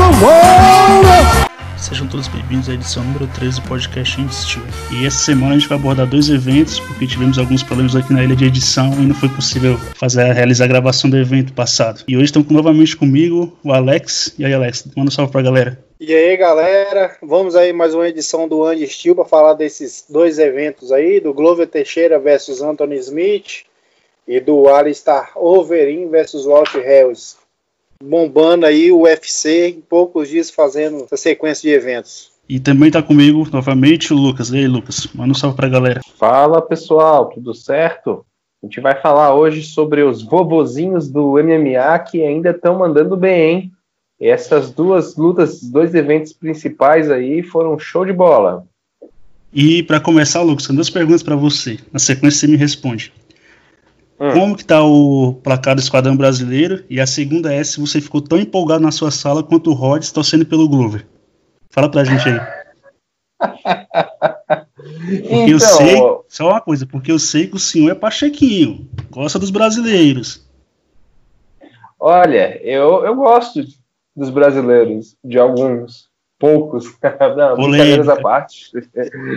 world. Sejam todos bem-vindos à edição número 13 do podcast Steel. E essa semana a gente vai abordar dois eventos, porque tivemos alguns problemas aqui na ilha de edição e não foi possível fazer realizar a gravação do evento passado. E hoje estão novamente comigo o Alex. E aí, Alex, manda um salve pra galera. E aí, galera, vamos aí mais uma edição do Andy Steel para falar desses dois eventos aí, do Glover Teixeira versus Anthony Smith e do Alistair Overeem versus Walt Harris bombando aí o UFC em poucos dias fazendo essa sequência de eventos. E também está comigo novamente o Lucas. E aí, Lucas, manda um salve para a galera. Fala pessoal, tudo certo? A gente vai falar hoje sobre os vovozinhos do MMA que ainda estão mandando bem, hein? E essas duas lutas, dois eventos principais aí foram show de bola. E para começar, Lucas, são duas perguntas para você. Na sequência você me responde. Hum. Como que tá o placar do Esquadrão Brasileiro? E a segunda é se você ficou tão empolgado na sua sala quanto o Rhodes torcendo pelo Glover. Fala pra gente aí. Porque então, eu sei, só uma coisa, porque eu sei que o senhor é pachequinho, gosta dos brasileiros. Olha, eu, eu gosto dos brasileiros, de alguns, poucos. Não, brincadeiras à parte.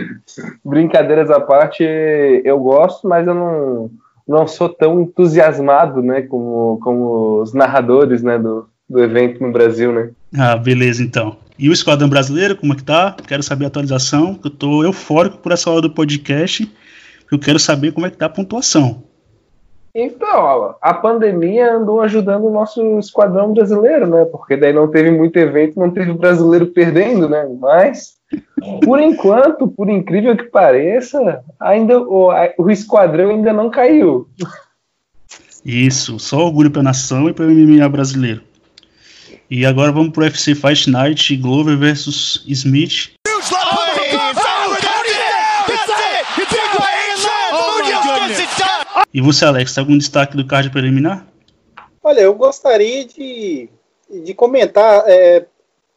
brincadeiras à parte, eu gosto, mas eu não não sou tão entusiasmado, né, como, como os narradores, né, do, do evento no Brasil, né. Ah, beleza, então. E o Esquadrão Brasileiro, como é que tá? Quero saber a atualização, eu tô eufórico por essa hora do podcast, eu quero saber como é que tá a pontuação. Então, a pandemia andou ajudando o nosso esquadrão brasileiro, né? Porque daí não teve muito evento, não teve brasileiro perdendo, né? Mas por enquanto, por incrível que pareça, ainda o, o esquadrão ainda não caiu. Isso, só orgulho para a nação e para o MMA brasileiro. E agora vamos para o UFC Fight Night Glover versus Smith. E você, Alex, tem algum destaque do card preliminar? Olha, eu gostaria de, de comentar é,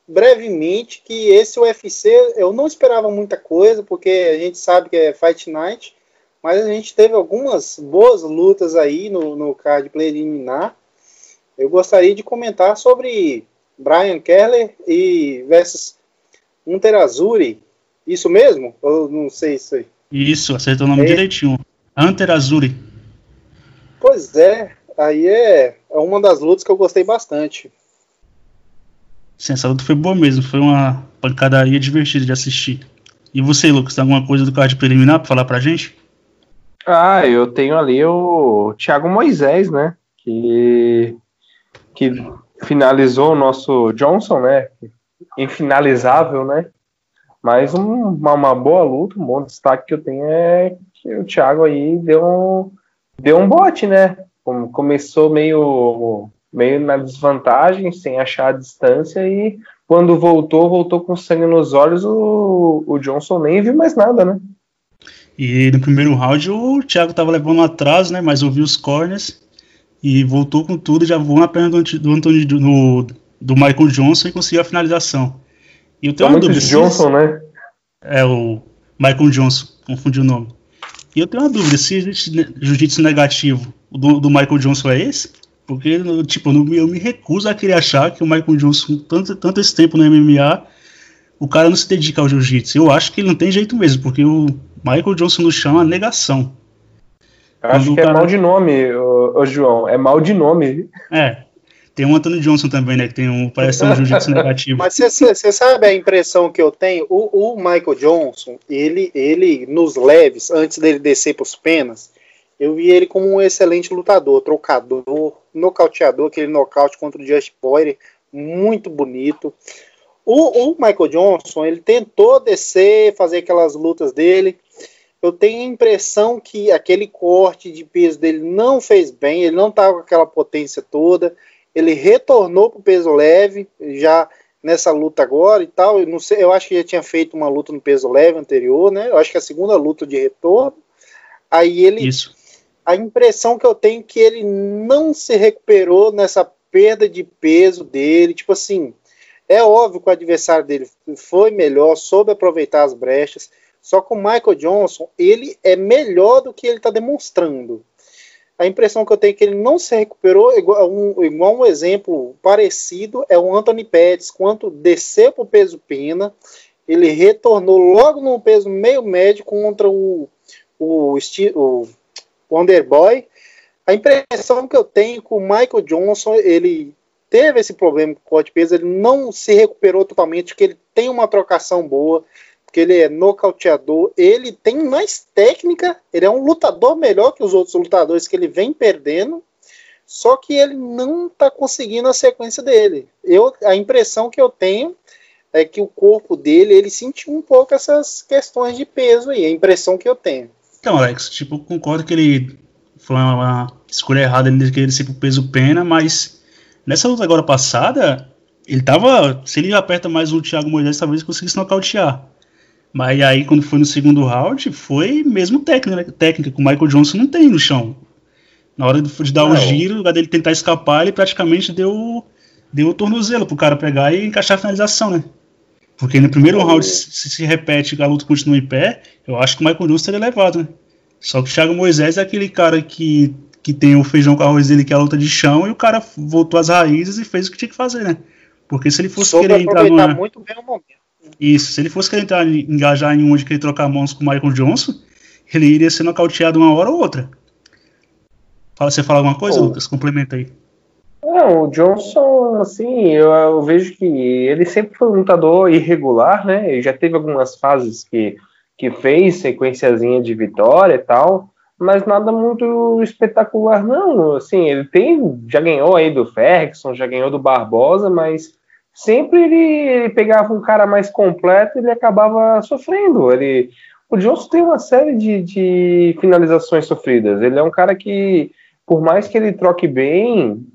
brevemente que esse UFC eu não esperava muita coisa, porque a gente sabe que é Fight Night, mas a gente teve algumas boas lutas aí no, no card preliminar. Eu gostaria de comentar sobre Brian Keller e versus Hunter Azuri. Isso mesmo? Eu não sei isso aí. Isso, acertou o nome é. direitinho. Hunter Azuri. Pois é, aí é, é uma das lutas que eu gostei bastante. Luta foi boa mesmo, foi uma pancadaria divertida de assistir. E você, Lucas, tem alguma coisa do card preliminar para falar pra gente? Ah, eu tenho ali o Thiago Moisés, né? Que, que finalizou o nosso Johnson, né? Infinalizável, né? Mas um, uma, uma, boa luta, um bom destaque que eu tenho é que o Thiago aí deu um, deu um bote, né? Começou meio meio na desvantagem, sem achar a distância, e quando voltou, voltou com sangue nos olhos, o, o Johnson nem viu mais nada, né? E no primeiro round o Thiago tava levando atrás, né? Mas ouviu os corners e voltou com tudo, já voou na perna do, do Anthony do, do Michael Johnson e conseguiu a finalização. E eu tenho uma dúvida. Johnson, né? É o Michael Johnson, confundi o nome. E eu tenho uma dúvida, se existe jiu-jitsu negativo, o do, do Michael Johnson é esse? Porque, tipo, eu me recuso a querer achar que o Michael Johnson, tanto, tanto esse tempo no MMA, o cara não se dedica ao jiu-jitsu. Eu acho que ele não tem jeito mesmo, porque o Michael Johnson no chão é uma negação. Eu acho que é cara... é mal de nome, ô, ô, João. É mal de nome. É. Tem um Antônio Johnson também, né? Que tem um, parece um jiu-jitsu negativo. Mas você sabe a impressão que eu tenho? O, o Michael Johnson, ele, ele, nos leves, antes dele descer para os penas, eu vi ele como um excelente lutador, trocador, nocauteador, aquele nocaute contra o Just Poirier, muito bonito. O, o, Michael Johnson, ele tentou descer, fazer aquelas lutas dele. Eu tenho a impressão que aquele corte de peso dele não fez bem, ele não estava com aquela potência toda. Ele retornou para o peso leve, já nessa luta agora e tal. Eu, não sei, eu acho que já tinha feito uma luta no peso leve anterior, né? Eu acho que é a segunda luta de retorno. Aí ele Isso a impressão que eu tenho é que ele não se recuperou nessa perda de peso dele. Tipo assim, é óbvio que o adversário dele foi melhor, soube aproveitar as brechas. Só que o Michael Johnson, ele é melhor do que ele está demonstrando. a impressão que eu tenho é que ele não se recuperou, igual um, igual um exemplo parecido é o Anthony Pettis, quando desceu para o peso pena, ele retornou logo no peso meio médio contra o, o, o Wonderboy. A impressão que eu tenho com o Michael Johnson, ele teve esse problema com o corte de peso, ele não se recuperou totalmente, porque ele tem uma trocação boa, porque ele é nocauteador, ele tem mais técnica, ele é um lutador melhor que os outros lutadores que ele vem perdendo, só que ele não está conseguindo a sequência dele. Eu, a impressão que eu tenho é que o corpo dele, ele sentiu um pouco essas questões de peso aí, a impressão que eu tenho. Então, Alex, tipo, concordo que ele foi uma escolha errada ele querer ser pro peso pena, mas nessa luta agora passada, ele tava. Se ele aperta mais o Thiago Moisés, talvez conseguisse nocautear. Mas aí, quando foi no segundo round, foi mesmo técnica, né? técnica que o Michael Johnson não tem no chão. Na hora de dar o um giro, no lugar dele tentar escapar, ele praticamente deu, deu o tornozelo pro cara pegar e encaixar a finalização, né? Porque no primeiro round, se se repete e a luta continua em pé, eu acho que o Michael Johnson teria levado, né? Só que o Thiago Moisés é aquele cara que, que tem o feijão com arroz dele, que é a luta de chão, e o cara voltou às raízes e fez o que tinha que fazer, né? Porque se ele fosse Soube querer entrar numa... muito bem o momento. Isso, se ele fosse querer entrar, engajar em um onde querer trocar mãos com o Michael Johnson, ele iria ser nocauteado uma hora ou outra. Fala, você fala alguma coisa, Oh. Lucas? Complementa aí. Não, o Johnson, assim, eu, eu vejo que ele sempre foi um lutador irregular, né? Ele já teve algumas fases que, que fez sequenciazinha de vitória e tal, mas nada muito espetacular, não. Assim, ele tem, já ganhou aí do Ferguson, já ganhou do Barbosa, mas sempre ele, ele pegava um cara mais completo e ele acabava sofrendo. Ele, o Johnson tem uma série de, de finalizações sofridas. Ele é um cara que, por mais que ele troque bem,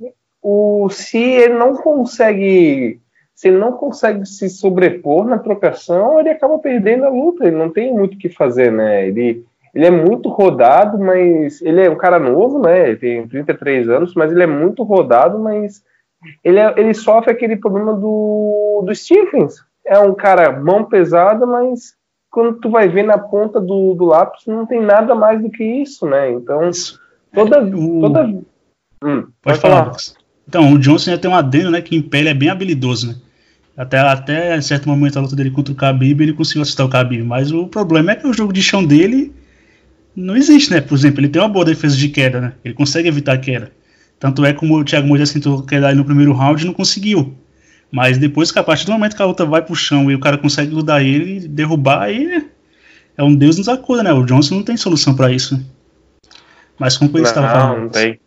o, se ele não consegue se ele não consegue se sobrepor na trocação, ele acaba perdendo a luta, ele não tem muito o que fazer, né? Ele, ele é muito rodado, mas ele é um cara novo, né? Ele tem 33 anos, mas ele é muito rodado, mas ele, é- ele sofre aquele problema do, do Stephens. É um cara mão pesada, mas quando tu vai ver na ponta do, do lápis, não tem nada mais do que isso, né? Então, toda. O- toda... Hum, Pode falar, Lucas. Então, o Johnson já tem um adendo, né? Que em pé ele é bem habilidoso, né? Até, até certo momento a luta dele contra o Khabib, ele conseguiu assustar o Khabib. Mas o problema é que o jogo de chão dele não existe, né? Por exemplo, ele tem uma boa defesa de queda, né? Ele consegue evitar a queda. Tanto é como o Thiago Moisés tentou quedar ele no primeiro round e não conseguiu. Mas depois que a partir do momento que a luta vai pro chão e o cara consegue grudar ele, derrubar, aí é um deus nos acuda, né? O Johnson não tem solução pra isso. né? Mas como você estava falando? Não tem.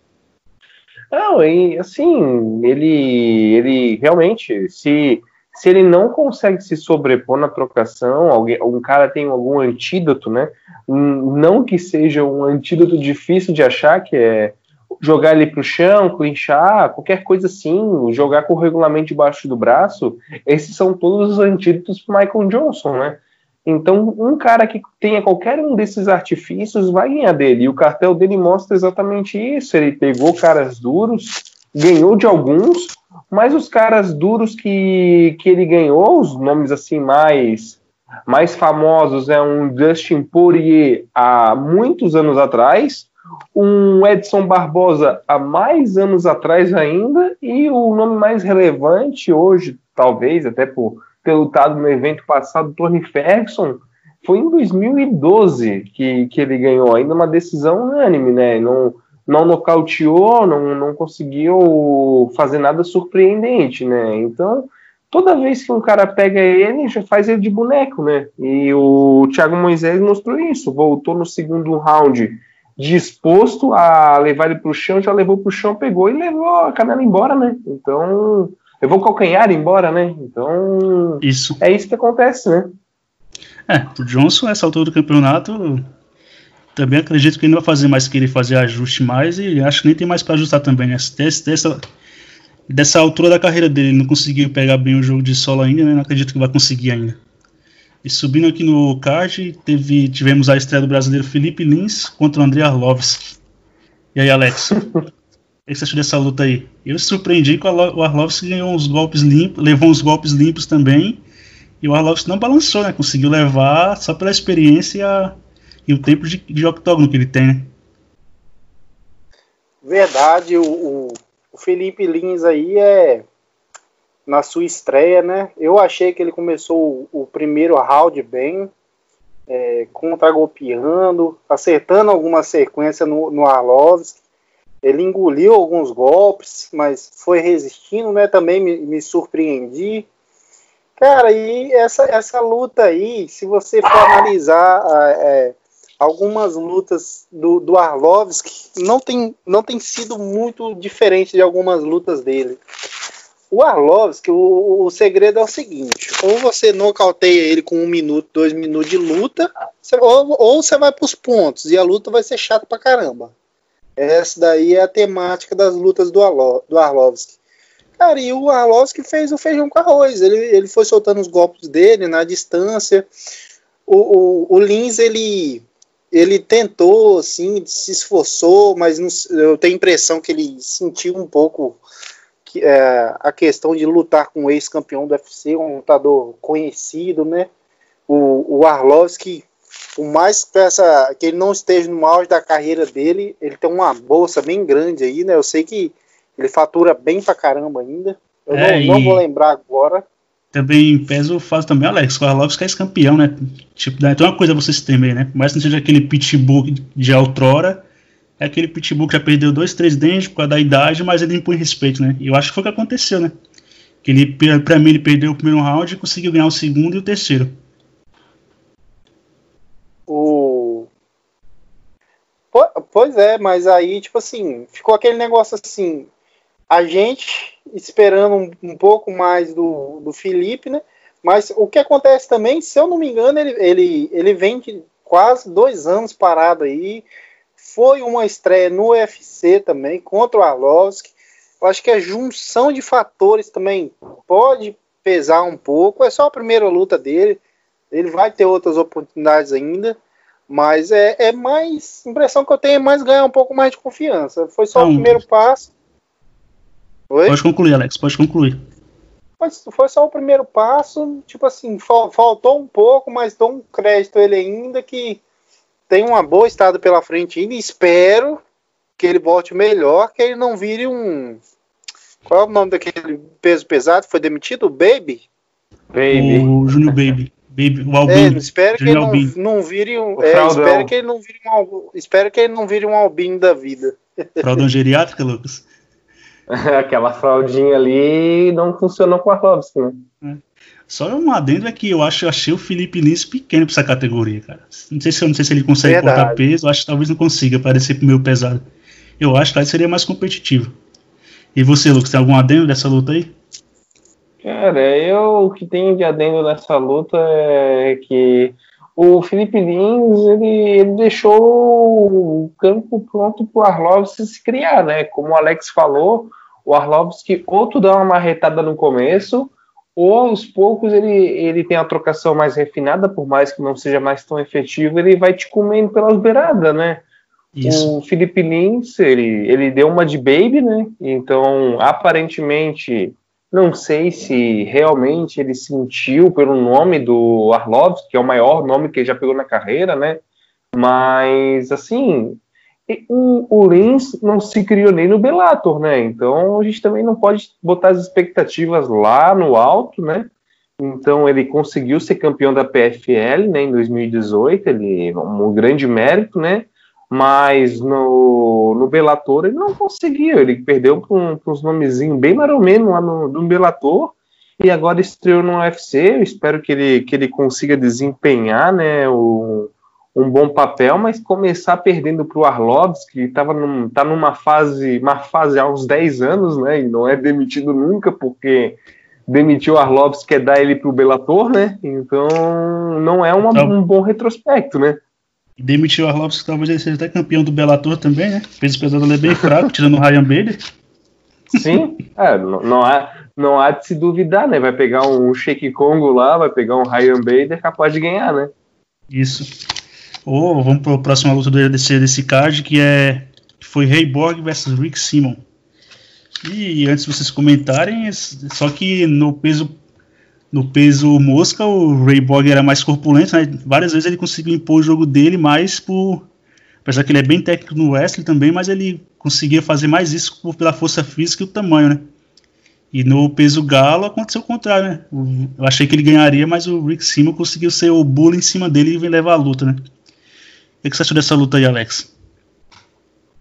Não, e assim, ele, ele realmente, se, se ele não consegue se sobrepor na trocação, alguém, um cara tem algum antídoto, né? Não que seja um antídoto difícil de achar, que é jogar ele pro chão, clinchar, qualquer coisa assim, jogar com o regulamento debaixo do braço, esses são todos os antídotos pro Michael Johnson, né? Então, um cara que tenha qualquer um desses artifícios vai ganhar dele. E o cartel dele mostra exatamente isso. Ele pegou caras duros, ganhou de alguns, mas os caras duros que, que ele ganhou, os nomes assim mais mais famosos é um Dustin Poirier há muitos anos atrás, um Edson Barbosa há mais anos atrás ainda, e o nome mais relevante hoje, talvez até por ter lutado no evento passado, Tony Ferguson, foi em 2012 que, que ele ganhou, ainda uma decisão unânime, né? Não, não nocauteou, não, não conseguiu fazer nada surpreendente, né? Então, toda vez que um cara pega ele, já faz ele de boneco, né? E o Thiago Moisés mostrou isso, voltou no segundo round disposto a levar ele pro chão, já levou pro chão, pegou e levou a canela embora, né? Então, levou o calcanhar embora, né? Então, Isso. é isso que acontece, né? É, o Johnson, nessa altura do campeonato, também acredito que ele não vai fazer mais que ele fazer ajuste mais e acho que nem tem mais para ajustar também, né? Dessa, dessa, dessa altura da carreira dele, ele não conseguiu pegar bem o jogo de solo ainda, né? Não acredito que vai conseguir ainda. E subindo aqui no card, teve, tivemos a estreia do brasileiro Felipe Lins contra o André Arlovski. E aí, Alex? o que você achou dessa luta aí? Eu surpreendi que o Arlo- o Arlovski ganhou uns golpes limpos, levou uns golpes limpos também. E o Arlovski não balançou, né? Conseguiu levar só pela experiência e, a- e o tempo de, de octógono que ele tem, né? verdade, o, o, o Felipe Lins aí é na sua estreia, né? Eu achei que ele começou o, o primeiro round bem, é, contra-golpeando, acertando alguma sequência no, no Arlovski. Ele engoliu alguns golpes, mas foi resistindo, né? Também me, me surpreendi. Cara, e essa, essa luta aí, se você for analisar é, algumas lutas do, do Arlovski, não tem, não tem sido muito diferente de algumas lutas dele. O Arlovski, o, o segredo é o seguinte: ou você nocauteia ele com um minuto, dois minutos de luta, ou, ou você vai para os pontos e a luta vai ser chata pra caramba. Essa daí é a temática das lutas do, Arlo, do Arlovski. Cara, e o Arlovski fez o feijão com arroz. Ele, ele foi soltando os golpes dele na distância. O, o, o Lins, ele, ele tentou, assim, se esforçou, mas não, eu tenho a impressão que ele sentiu um pouco que, é, a questão de lutar com o ex-campeão do UFC, um lutador conhecido, né? O, o Arlovski, por mais que, essa, que ele não esteja no auge da carreira dele, ele tem uma bolsa bem grande aí, né? Eu sei que ele fatura bem pra caramba ainda. Eu é, não, não, vou lembrar agora. Também pesa o fato também, Alex, o Arlovski é ex-campeão, né? Tipo, então é uma coisa você se temer, né? Por mais que não seja aquele pitbull de outrora, é aquele pitbull que já perdeu dois, três dentes por causa da idade, mas ele impõe respeito, né? E eu acho que foi o que aconteceu, né? Que ele, pra mim, ele perdeu o primeiro round e conseguiu ganhar o segundo e o terceiro. O... Pois é, mas aí, tipo assim, ficou aquele negócio assim, a gente esperando um, um pouco mais do, do Felipe, né? Mas o que acontece também, se eu não me engano, ele, ele, ele vem de quase dois anos parado aí, foi uma estreia no UFC também contra o Arlovski. Eu acho que a junção de fatores também pode pesar um pouco. É só a primeira luta dele. Ele vai ter outras oportunidades ainda. Mas é, é mais. impressão que eu tenho é mais ganhar um pouco mais de confiança. Foi só o primeiro passo. Oi? Pode concluir, Alex, pode concluir. Mas foi só o primeiro passo. Tipo assim, faltou um pouco, mas dou um crédito a ele ainda que tem uma boa estrada pela frente ainda espero que ele volte melhor, que ele não vire um. Qual é o nome daquele peso pesado? Foi demitido? Baby? Baby. O Júnior Baby. Baby. O Albino. É, espero que ele não, não vire um. É, espero que ele não vire um. Espero que ele não vire um albino da vida. Fraldão geriátrica, Lucas? Aquela fraldinha ali não funcionou com a Robson, né? É. Só um adendo é que eu acho, eu achei o Felipe Lins pequeno pra essa categoria, cara. Não sei se, não sei se ele consegue Verdade. cortar peso, acho que talvez não consiga, parecer meio pesado. Eu acho que ele seria mais competitivo. E você, Lucas, tem algum adendo dessa luta aí? Cara, eu o que tenho de adendo nessa luta é que o Felipe Lins ele, ele deixou o campo pronto para o Arlovski se criar, né? Como o Alex falou, o Arlovski ou tu dá uma marretada no começo, ou aos poucos ele, ele tem a trocação mais refinada, por mais que não seja mais tão efetivo, ele vai te comendo pelas beiradas, né? Isso. O Felipe Lins, ele, ele deu uma de baby, né? Então, aparentemente, não sei se realmente ele sentiu pelo nome do Arlovski, que é o maior nome que ele já pegou na carreira, né? Mas, assim, o, o Lins não se criou nem no Bellator, né? Então a gente também não pode botar as expectativas lá no alto, né? Então ele conseguiu ser campeão da PFL, né, em 2018, ele um grande mérito, né? Mas no, no Bellator ele não conseguiu, ele perdeu para um, uns nomezinhos bem mais ou menos lá no, no Bellator e agora estreou no UFC. Eu espero que ele, que ele consiga desempenhar, né, o, um bom papel, mas começar perdendo para o Arlovski, que estava num, tá numa fase, uma fase há uns 10 anos, né? E não é demitido nunca, porque demitiu o Arlovski é dar ele para o Bellator, né? Então não é uma, então, um bom retrospecto, né? Demitiu o Arlovski, talvez ele seja até campeão do Bellator também, né? Peso pesado é bem fraco, tirando o Ryan Bader. Sim, é, não, não, há, não há de se duvidar, né? Vai pegar um Shake Congo lá, vai pegar um Ryan Bader capaz de ganhar, né? Isso. Ou vamos para a próxima luta desse, desse card, que é foi Ray Borg versus Rick Simon. E antes de vocês comentarem, só que no peso no peso mosca, o Ray Borg era mais corpulento, né? várias vezes ele conseguiu impor o jogo dele mais por, Apesar que ele é bem técnico no Wesley também, mas ele conseguia fazer mais isso pela força física e o tamanho, né? E no peso galo aconteceu o contrário, né? Eu achei que ele ganharia, mas o Rick Simon conseguiu ser o bullying em cima dele e levar a luta, né? O que você achou dessa luta aí, Alex?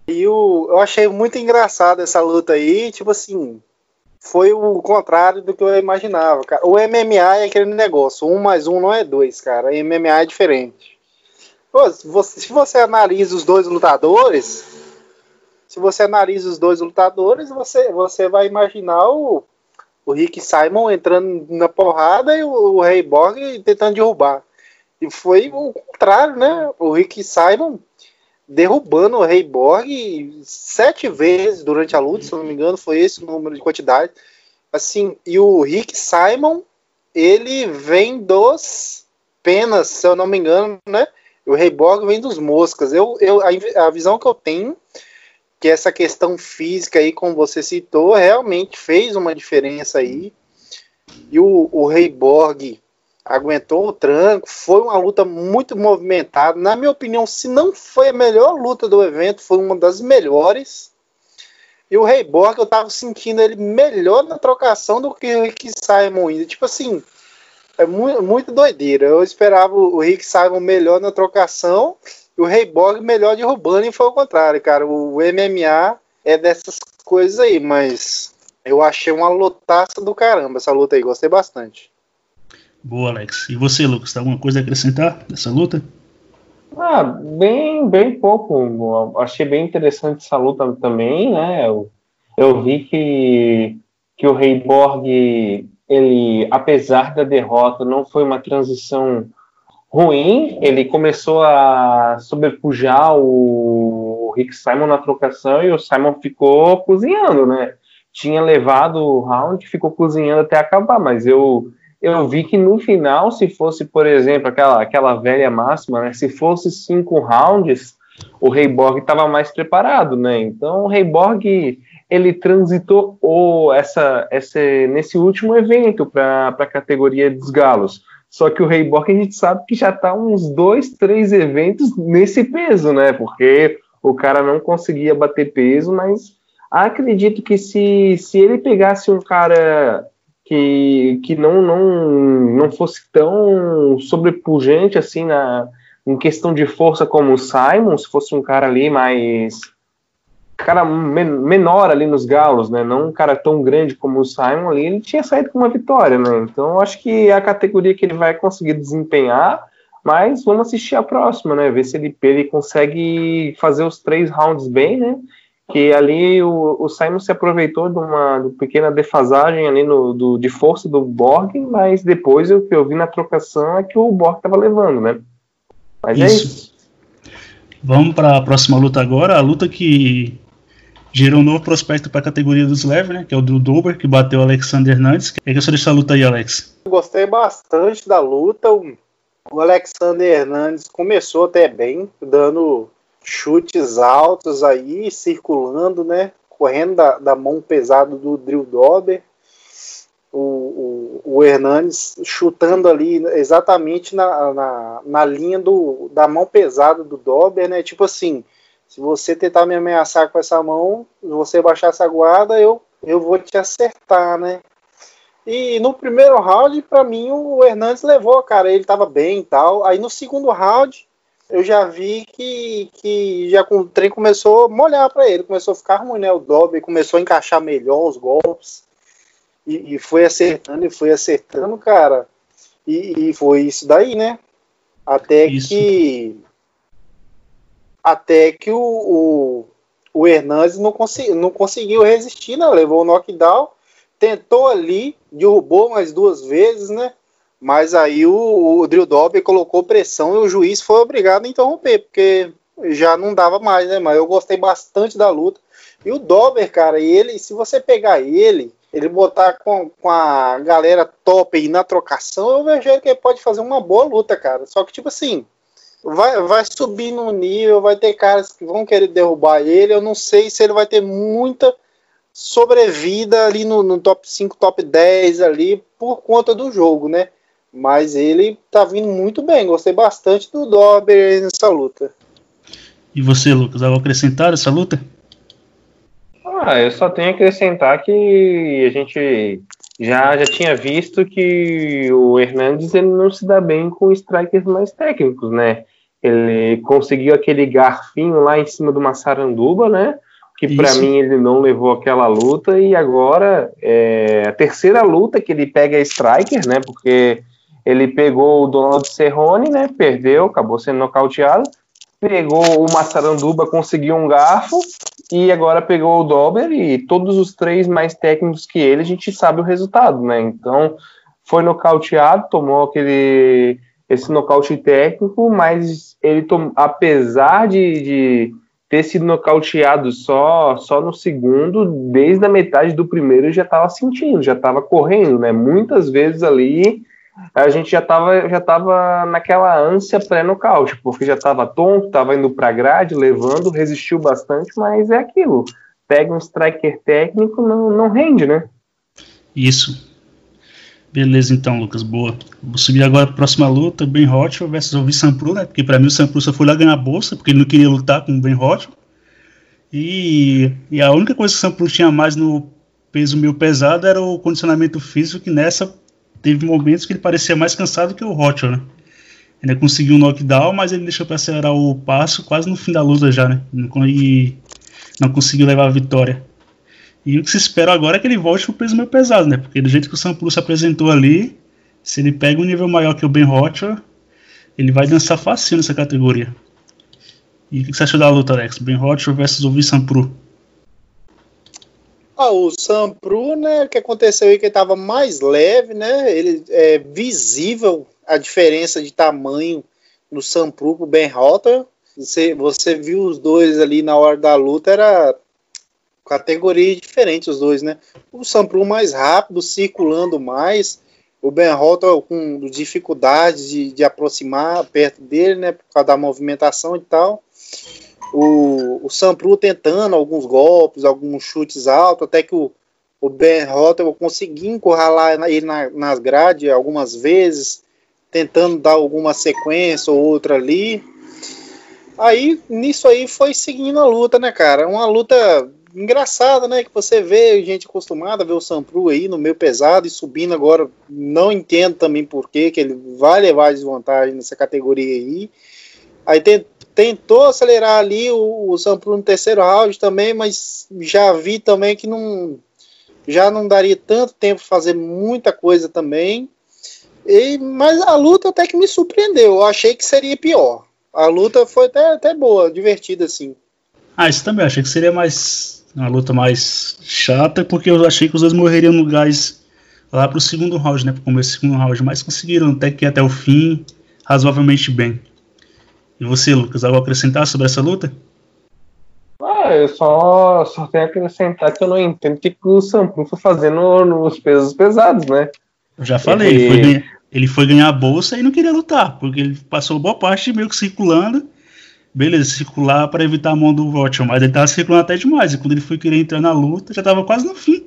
Eu achei muito engraçado essa luta aí, tipo assim, foi o contrário do que eu imaginava, cara. O MMA é aquele negócio, um mais um não é dois, cara. O MMA é diferente. Pô, se, você, se você analisa os dois lutadores, se você analisa os dois lutadores, você, você vai imaginar o, o Rick Simon entrando na porrada e o, o Rei Borg tentando derrubar. E foi o contrário, né? O Rick Simon derrubando o Rei Borg sete vezes durante a luta, se não me engano, foi esse o número de quantidade. Assim, e o Rick Simon, ele vem dos penas, se eu não me engano, né? O Rei Borg vem dos moscas. Eu, eu, a, a visão que eu tenho que essa questão física aí, como você citou, realmente fez uma diferença aí. E o, o Rei Borg aguentou o tranco, foi uma luta muito movimentada. Na minha opinião, se não foi a melhor luta do evento, foi uma das melhores. E o Rei Borg, eu tava sentindo ele melhor na trocação do que o Rick Simon ainda. Tipo assim, é muito, muito doideira. Eu esperava o Rick Simon melhor na trocação e o Rei Borg melhor derrubando e foi o contrário, cara. O MMA é dessas coisas aí, mas eu achei uma lutaça do caramba essa luta aí, gostei bastante. Boa, Alex. E você, Lucas, tem alguma coisa a acrescentar dessa luta? Ah, bem, bem pouco. Achei bem interessante essa luta também, né? Eu, eu vi que, que o Rei Borg, ele, apesar da derrota, não foi uma transição ruim. Ele começou a sobrepujar o Rick Simon na trocação e o Simon ficou cozinhando, né? Tinha levado o round, ficou cozinhando até acabar, mas eu eu vi que no final, se fosse, por exemplo, aquela, aquela velha máxima, né, se fosse cinco rounds, o Rei Borg estava mais preparado, né? Então o Rei Borg ele transitou o, essa, essa, nesse último evento para a categoria dos galos. Só que o Rei Borg a gente sabe que já está uns dois, três eventos nesse peso, né? Porque o cara não conseguia bater peso, mas acredito que se, se ele pegasse um cara que, que não, não, não fosse tão sobrepujante assim na, em questão de força como o Simon, se fosse um cara ali mais cara men menor ali nos galos, né? Não um cara tão grande como o Simon ali, ele tinha saído com uma vitória, né? Então acho que é a categoria que ele vai conseguir desempenhar, mas vamos assistir a próxima, né? Ver se ele, ele consegue fazer os três rounds bem, né? Que ali o, o Simon se aproveitou de uma, de pequena defasagem ali no, do, de força do Borg, mas depois o que eu vi na trocação é que o Borg estava levando, né? Mas isso. é isso. Vamos para a próxima luta agora, a luta que gerou um novo prospecto para a categoria dos leve, né? Que é o do Dober, que bateu o Alexander Hernandes. O que é que você dessa luta aí, Alex? Gostei bastante da luta. O Alexander Hernandes começou até bem, dando chutes altos aí, circulando, né? Correndo da, da mão pesada do Drill Dober. O, o, o Hernandes chutando ali exatamente na, na, na, linha do, da mão pesada do Dober, né? Tipo assim, se você tentar me ameaçar com essa mão, se você baixar essa guarda, eu, eu vou te acertar, né? E no primeiro round, para mim, o Hernandes levou, cara. Ele tava bem e tal. Aí no segundo round, eu já vi que, que já com, o trem começou a molhar para ele, começou a ficar ruim, né? O Dobby começou a encaixar melhor os golpes e, e foi acertando e foi acertando, cara. E, e, foi isso daí, né? Até isso. que até que o, o, o Hernandes não, consegui, não conseguiu resistir, né? Levou o knockdown, tentou ali, derrubou mais duas vezes, né? Mas aí o, o Drill Dobby colocou pressão e o juiz foi obrigado a interromper, porque já não dava mais, né? Mas eu gostei bastante da luta. E o Dobber, cara, ele, se você pegar ele, ele botar com, com a galera top aí na trocação, eu vejo que ele pode fazer uma boa luta, cara. Só que, tipo assim, vai, vai subir no nível, vai ter caras que vão querer derrubar ele. Eu não sei se ele vai ter muita sobrevida ali no, no top 5, top 10 ali, por conta do jogo, né? Mas ele tá vindo muito bem. Gostei bastante do Dober nessa luta. E você, Lucas, algo acrescentar essa luta? Ah, eu só tenho a acrescentar que a gente já, já tinha visto que o Hernandes ele não se dá bem com strikers mais técnicos, né? Ele conseguiu aquele garfinho lá em cima de uma saranduba, né? Que para mim ele não levou aquela luta e agora é a terceira luta que ele pega striker, né? Porque ele pegou o Donald Cerrone, né? Perdeu, acabou sendo nocauteado. Pegou o Massaranduba, conseguiu um garfo e agora pegou o Dober e todos os três mais técnicos que ele, a gente sabe o resultado, né? Então, foi nocauteado, tomou aquele esse nocaute técnico, mas ele apesar de, de ter sido nocauteado só só no segundo, desde a metade do primeiro já estava sentindo, já estava correndo, né? Muitas vezes ali a gente já estava já tava naquela ânsia pré-nocaute, porque já estava tonto, estava indo para grade, levando, resistiu bastante, mas é aquilo. Pega um striker técnico, não, não rende, né? Isso. Beleza, então, Lucas, boa. Vou subir agora para a próxima luta: Ben Rothwell versus o Sampru, né? Porque para mim o Sampru só foi lá ganhar a bolsa, porque ele não queria lutar com o Ben Rothwell. E, e a única coisa que o Sampru tinha mais no peso meio pesado era o condicionamento físico, que nessa teve momentos que ele parecia mais cansado que o Rothwell, né? Ele conseguiu um knockdown, mas ele deixou para acelerar o passo quase no fim da luta já, né? E não conseguiu levar a vitória. E o que se espera agora é que ele volte pro peso meio pesado, né? Porque do jeito que o Sampuru se apresentou ali, se ele pega um nível maior que o Ben Rothwell, ele vai dançar fácil nessa categoria. E o que você achou da luta, Alex? Ben Rothwell versus o Sampuru? Ah, o Sampru, né, o que aconteceu aí que ele estava mais leve, né, ele é visível a diferença de tamanho no Sampru pro Ben Rotter. Você, você viu os dois ali na hora da luta, era categoria diferente os dois, né? O Sampru mais rápido, circulando mais, o Ben Rotter com dificuldade de, de aproximar perto dele, né, por causa da movimentação e tal o, o Sampru tentando alguns golpes, alguns chutes altos, até que o, o Ben Rotter conseguiu encurralar ele na, nas grades algumas vezes, tentando dar alguma sequência ou outra ali. Aí, nisso aí, foi seguindo a luta, né, cara? Uma luta engraçada, né? Que você vê gente acostumada a ver o Sampru aí no meio pesado e subindo agora. Não entendo também por que ele vai levar desvantagem nessa categoria aí. Aí tem, tentou acelerar ali o, o Sampru no terceiro round também, mas já vi também que não já não daria tanto tempo fazer muita coisa também. E, mas a luta até que me surpreendeu. Eu achei que seria pior. A luta foi até, até boa, divertida assim. Ah, isso também. Achei que seria mais uma luta mais chata, porque eu achei que os dois morreriam no gás lá pro segundo round, né? Pro começo do segundo round, mas conseguiram até que até o fim razoavelmente bem. E você, Lucas, algo a acrescentar sobre essa luta? Ah, eu só, só tenho a acrescentar que eu não entendo o que, o Sampru foi fazendo nos pesos pesados, né? Eu já falei, ele... Ele, foi ganhar, ele foi ganhar a bolsa e não queria lutar, porque ele passou boa parte meio que circulando. Beleza, circular para evitar a mão do Rothschild, mas ele tava circulando até demais. E quando ele foi querer entrar na luta, já tava quase no fim.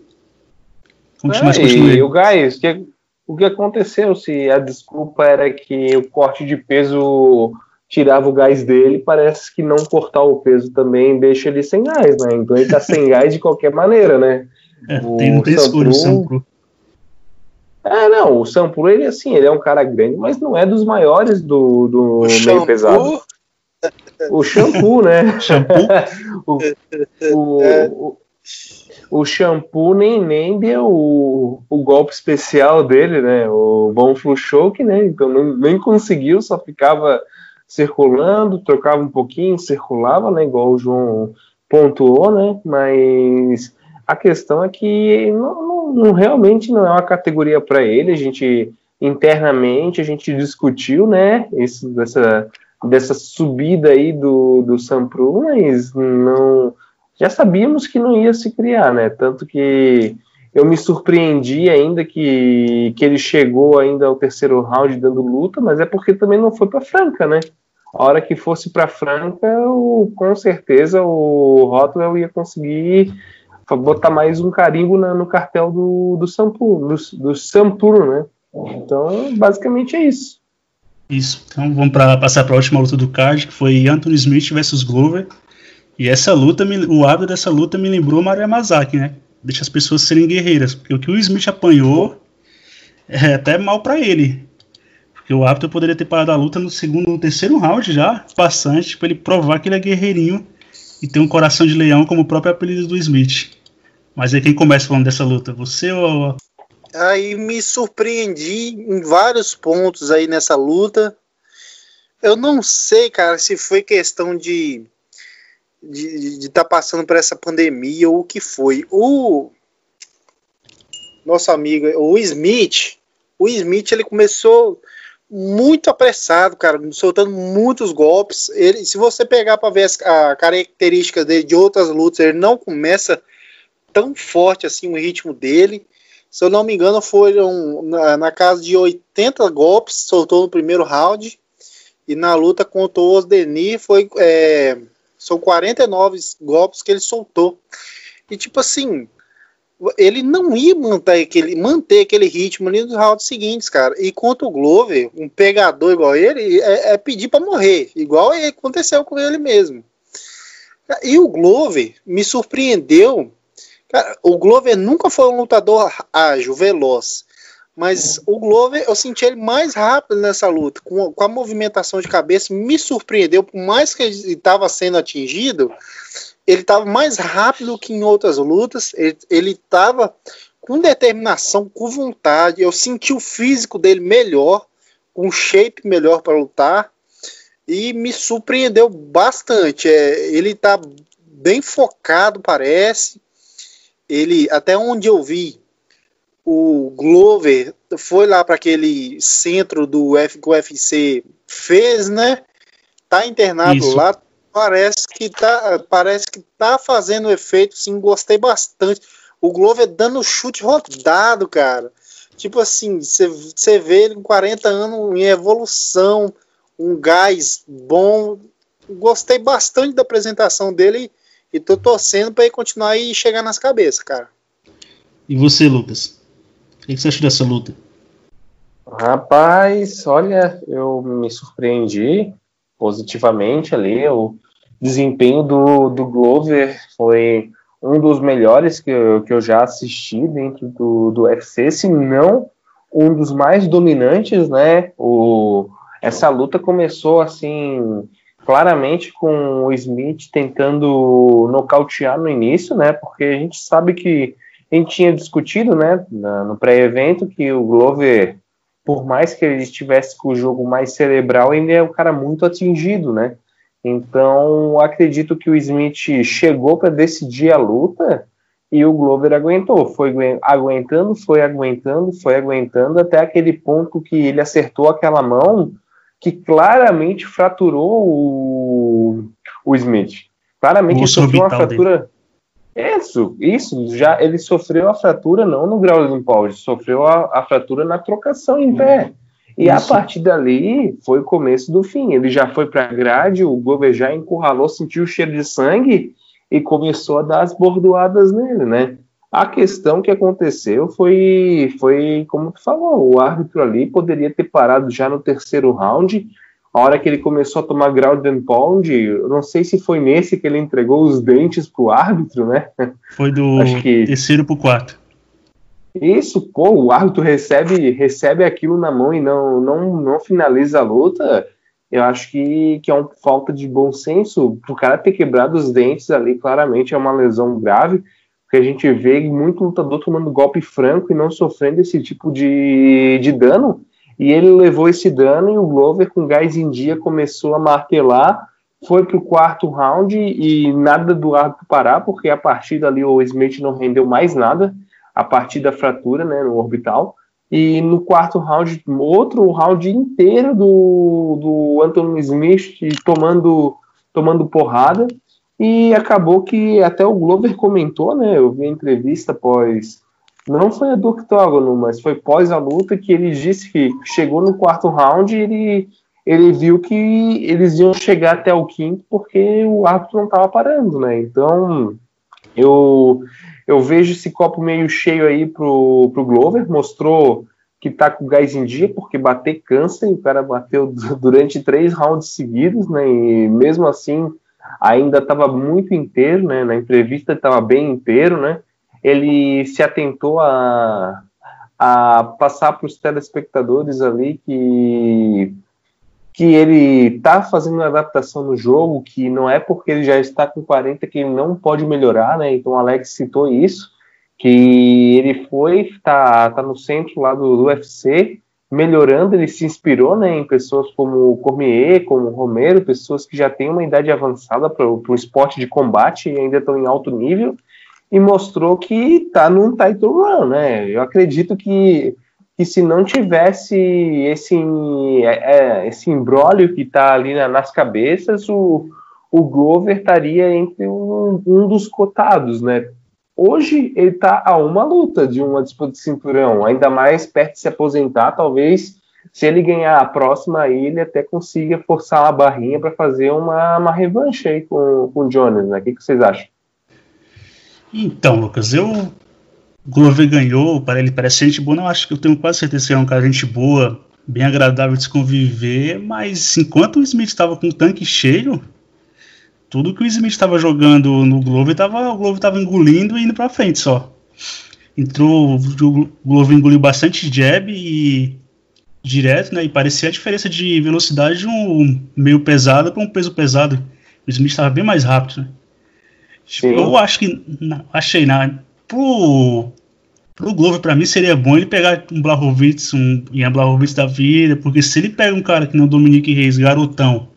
Continua, é, e o Gás, que, o que aconteceu? Se a desculpa era que o corte de peso tirava o gás dele, parece que não cortar o peso também deixa ele sem gás, né? Então ele tá sem gás de qualquer maneira, né? É, o tem, tem escolha o Sampru. É, não, o Sampru, ele assim, ele é um cara grande, mas não é dos maiores do, do meio shampoo? pesado. O shampoo, né? shampoo? o, o, o, o shampoo nem, nem deu o, o golpe especial dele, né? O bom choke, né? Então nem conseguiu, só ficava circulando, trocava um pouquinho, circulava, né, igual o João pontuou, né, mas a questão é que não, não, não realmente não é uma categoria para ele, a gente internamente a gente discutiu, né, esse, dessa, dessa subida aí do, do Sampru, mas não já sabíamos que não ia se criar, né, tanto que eu me surpreendi ainda que, que ele chegou ainda ao terceiro round dando luta, mas é porque também não foi para Franca, né? A hora que fosse para Franca, o, com certeza o Rotwell ia conseguir botar mais um carimbo na, no cartel do, do Sampur, do, do Sampur, né? Então, basicamente é isso. Isso. Então vamos pra, passar para a última luta do card, que foi Anthony Smith versus Glover. E essa luta, o árbitro dessa luta me lembrou Mario Mazaki, né? Deixa as pessoas serem guerreiras. Porque o que o Smith apanhou é até mal para ele. Porque o árbitro poderia ter parado a luta no segundo, no terceiro round já, bastante, para ele provar que ele é guerreirinho e tem um coração de leão como o próprio apelido do Smith. Mas aí quem começa falando dessa luta? Você ou Aí me surpreendi em vários pontos aí nessa luta. Eu não sei, cara, se foi questão de de estar tá passando por essa pandemia ou o que foi. O nosso amigo, o Smith, o Smith ele começou muito apressado, cara, soltando muitos golpes. Ele, se você pegar para ver as a características dele de outras lutas, ele não começa tão forte assim o ritmo dele. Se eu não me engano, foram na, na casa de 80 golpes, soltou no primeiro round. E na luta contra o Osdenir foi. É, são 49 golpes que ele soltou. E tipo assim, ele não ia manter aquele, manter aquele ritmo ali nos rounds seguintes, cara. E contra o Glover, um pegador igual ele, é, é pedir para morrer, igual aconteceu com ele mesmo. E o Glover me surpreendeu Cara, o Glover nunca foi um lutador ágil, veloz. Mas o Glover, eu senti ele mais rápido nessa luta. Com, com a movimentação de cabeça, me surpreendeu. Por mais que ele estava sendo atingido, ele estava mais rápido que em outras lutas. Ele estava com determinação, com vontade. Eu senti o físico dele melhor, um shape melhor para lutar. E me surpreendeu bastante. É, ele está bem focado, parece ele, até onde eu vi, o Glover foi lá para aquele centro do F, que o UFC fez, né? Tá internado Isso. lá, parece que tá, parece que tá fazendo efeito, sim, gostei bastante. O Glover dando chute rodado, cara. Tipo assim, você vê ele com 40 anos em evolução, um gás bom. Gostei bastante da apresentação dele e tô torcendo para ele continuar e chegar nas cabeças, cara. E você, Lucas? O que você achou dessa luta? Rapaz, olha, eu me surpreendi positivamente ali. O desempenho do, do Glover foi um dos melhores que eu, que eu já assisti dentro do, do UFC, se não um dos mais dominantes, né? O, essa luta começou assim claramente com o Smith tentando nocautear no início, né? Porque a gente sabe que a gente tinha discutido, né, no pré-evento, que o Glover, por mais que ele estivesse com o jogo mais cerebral, ele é um cara muito atingido, né? Então, acredito que o Smith chegou para decidir a luta e o Glover aguentou. Foi aguentando, foi aguentando, foi aguentando até aquele ponto que ele acertou aquela mão que claramente fraturou o, o Smith. Claramente ele sofreu uma fratura. Dele. Isso, isso, já ele sofreu a fratura não no grau de ele sofreu a, a, fratura na trocação em pé. E isso. a partir dali foi o começo do fim. Ele já foi para a grade, o Gover já encurralou, sentiu o cheiro de sangue e começou a dar as bordoadas nele, né? A questão que aconteceu foi, foi como tu falou, o árbitro ali poderia ter parado já no terceiro round, a hora que ele começou a tomar ground and pound, eu não sei se foi nesse que ele entregou os dentes pro árbitro, né? Foi do Acho que... terceiro pro quarto. Isso, pô, o árbitro recebe, recebe aquilo na mão e não, não, não finaliza a luta. Eu acho que, que é uma falta de bom senso. O cara ter quebrado os dentes ali, claramente é uma lesão grave. Porque a gente vê muito lutador tomando golpe franco e não sofrendo esse tipo de, de dano. E ele levou esse dano e o Glover, com gás em dia, começou a martelar. Foi para o quarto round e nada do árbitro parar, porque a partir dali o Smith não rendeu mais nada, a partir da fratura né, no orbital. E no quarto round, outro round inteiro do, do Anthony Smith tomando, tomando porrada. E acabou que até o Glover comentou, né? Eu vi a entrevista pós. Não foi do octógono, mas foi pós a luta que ele disse que chegou no quarto round e ele, ele viu que eles iam chegar até o quinto porque o árbitro não estava parando, né? Então eu, eu vejo esse copo meio cheio aí pro, pro Glover, mostrou que tá com gás em dia, porque bater cansa, e o cara bateu durante três rounds seguidos, né? E mesmo assim ainda estava muito inteiro, né? Na entrevista estava bem inteiro, né? Ele se atentou a, a passar para os telespectadores ali que que ele está fazendo uma adaptação no jogo, que não é porque ele já está com 40 que ele não pode melhorar, né? Então o Alex citou isso, que ele foi, tá, tá no centro lá do, do UFC, melhorando, ele se inspirou né, em pessoas como Cormier, como Romero, pessoas que já têm uma idade avançada para o esporte de combate e ainda estão em alto nível, e mostrou que está num title run, né? Eu acredito que que se não tivesse esse, é, é esse embrólio que está ali na, nas cabeças, o, o Glover estaria entre um, um dos cotados, né? Hoje ele está a uma luta de uma disputa de cinturão, ainda mais perto de se aposentar, talvez se ele ganhar a próxima ele até consiga forçar uma barrinha para fazer uma, uma revanche aí com, com o Jones, né? O que, que vocês acham? Então, Lucas, eu o Glover ganhou, para ele parece gente boa, não acho que eu tenho quase certeza que é um cara gente boa, bem agradável de se conviver, mas enquanto o Smith estava com o tanque cheio, tudo que o Smith estava jogando no Glover, tava, o Glover estava engolindo e indo para frente só. Entrou, o Glover engoliu bastante jab e direto, né? E parecia a diferença de velocidade de um meio pesado para um peso pesado. O Smith estava bem mais rápido, né? Sim. Eu acho que. Não, achei, na, pro, pro Glover, para mim, seria bom ele pegar um Blachowicz, um Ian Blachowicz da vida, porque se ele pega um cara que não Dominique Reis, garotão,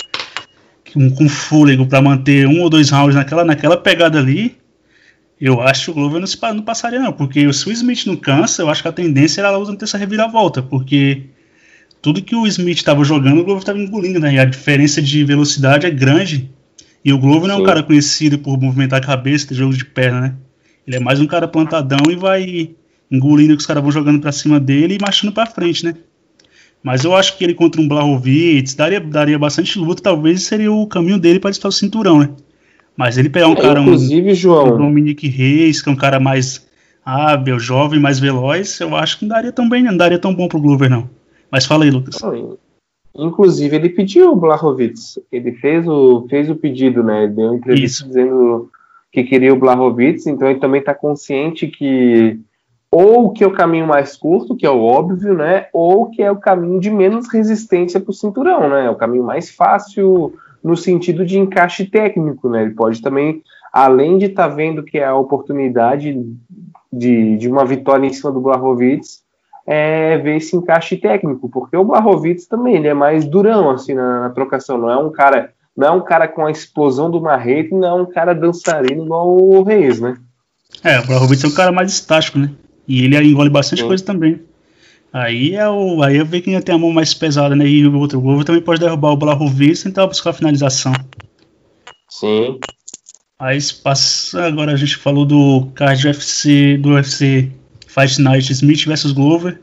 um, com fôlego para manter um ou dois rounds naquela, naquela pegada ali, eu acho que o Glover não, não passaria não, porque se o Smith não cansa, eu acho que a tendência era ela usando essa reviravolta, porque tudo que o Smith estava jogando, o Glover estava engolindo, né? E a diferença de velocidade é grande. E o Glover não é um cara conhecido por movimentar a cabeça, ter jogo de perna, né? Ele é mais um cara plantadão e vai engolindo que os caras vão jogando para cima dele e marchando para frente, né? Mas eu acho que ele contra um Blahovic daria, daria bastante luta, talvez seria o caminho dele para disputar o cinturão, né? Mas ele pegar um é, cara, inclusive, um, João, um Dominique Reis, que é um cara mais hábil, jovem, mais veloz, eu acho que não daria tão bem, não daria tão bom pro Glover, não. Mas fala aí, Lucas. Inclusive, ele pediu o Blachowicz. Ele fez o, fez o pedido, né? Deu uma entrevista Isso. dizendo que queria o Blachowicz, então ele também está consciente que ou que é o caminho mais curto, que é o óbvio, né? Ou que é o caminho de menos resistência para o cinturão, né? É o caminho mais fácil no sentido de encaixe técnico, né? Ele pode também, além de estar tá vendo que é a oportunidade de, de uma vitória em cima do Blachowicz, é ver esse encaixe técnico, porque o Blachowicz também ele é mais durão assim na, na trocação, não é um cara não é um cara com a explosão do Marreta, não é um cara dançarino igual o Reis, né? É, o Blachowicz é um cara mais estático, né? E ele engole bastante Sim. coisa também. Aí é o. Aí é ver quem tem a mão mais pesada, né? E o outro gol também pode derrubar o Blachowicz e tentar buscar a finalização. Sim. Aí passa. Agora a gente falou do card do UFC, do UFC Fight Night Smith vs Glover.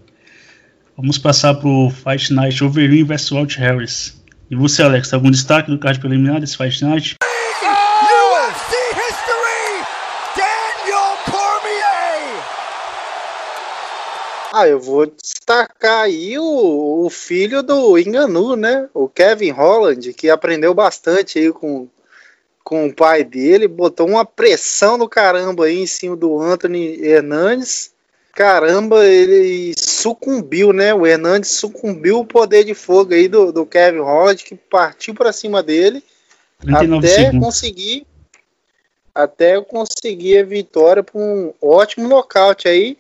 Vamos passar pro Fight Night Overeem vs Walt Harris. E você, Alex, algum destaque do card preliminar desse Fight Night? Ah, eu vou destacar aí o, o, filho do Enganu, né? O Kevin Holland, que aprendeu bastante aí com, com o pai dele, botou uma pressão do caramba aí em cima do Anthony Hernandes caramba, ele sucumbiu, né? O Hernandes sucumbiu o poder de fogo aí do, do Kevin Holland, que partiu para cima dele até segundos. conseguir até conseguir a vitória para um ótimo nocaute aí.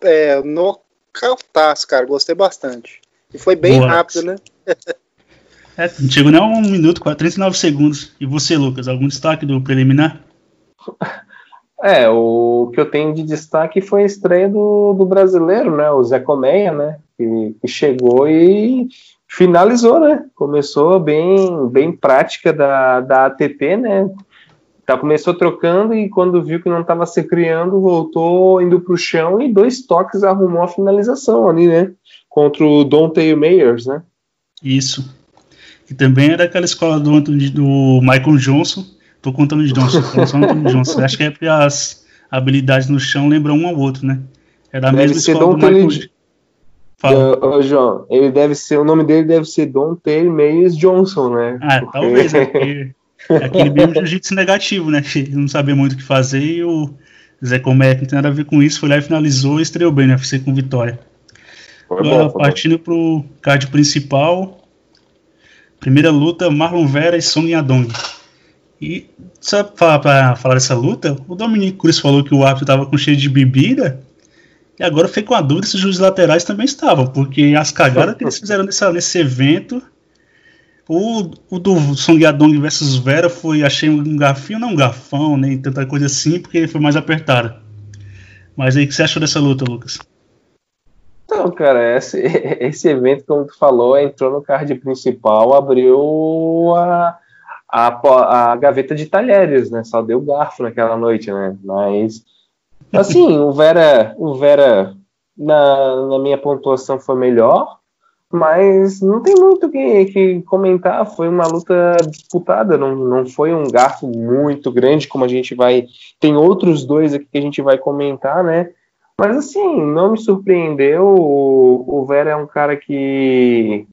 É, nocautaço, cara. Gostei bastante. E foi bem Boa. rápido, né? é, não chegou nem um minuto, 39 segundos. E você, Lucas, algum destaque do preliminar? É, o que eu tenho de destaque foi a estreia do, do brasileiro, né? O Zé Colmeia, né? Que, que, chegou e finalizou, né? Começou bem, bem prática da, da ATT, né? Tá, começou trocando e quando viu que não estava se criando, voltou indo para o chão e dois toques arrumou a finalização ali, né? Contra o Dante Mayers, né? Isso. E também era aquela escola do, do Michael Johnson, Tô contando de Johnson, tô só Johnson. Acho que é porque as habilidades no chão lembram um ao outro, né? É da mesma escola do Michael, Fala. Ô, João, ele deve ser, o nome dele deve ser Don Terry Meyers Johnson, né? Ah, Porque... talvez, é, é aquele mesmo jiu-jitsu negativo, né? Que não sabia muito o que fazer e o Zé Comé, que não tem nada a ver com isso, foi lá e finalizou e estreou bem no UFC com vitória. Foi Agora, bom, partindo pro card principal, primeira luta, Marlon Vera e Song Yadong. E só para falar dessa luta, o Dominique Cruz falou que o árbitro estava com cheio de bebida, e agora fiquei com a dúvida se os juízes laterais também estavam, porque as cagadas que eles fizeram nesse, nesse evento. O, o do Song Yadong versus Vera foi, achei um garfinho, não um garfão, nem tanta coisa assim, porque foi mais apertado. Mas aí, o que você achou dessa luta, Lucas? Então, cara, esse, esse evento, como tu falou, entrou no card principal, abriu a, a, a gaveta de talheres, né? Só deu garfo naquela noite, né? Mas Assim, o Vera, o Vera na, na minha pontuação foi melhor, mas não tem muito que, que comentar. Foi uma luta disputada, não, não foi um garfo muito grande, como a gente vai. Tem outros dois aqui que a gente vai comentar, né? Mas assim, não me surpreendeu. O, o Vera é um cara que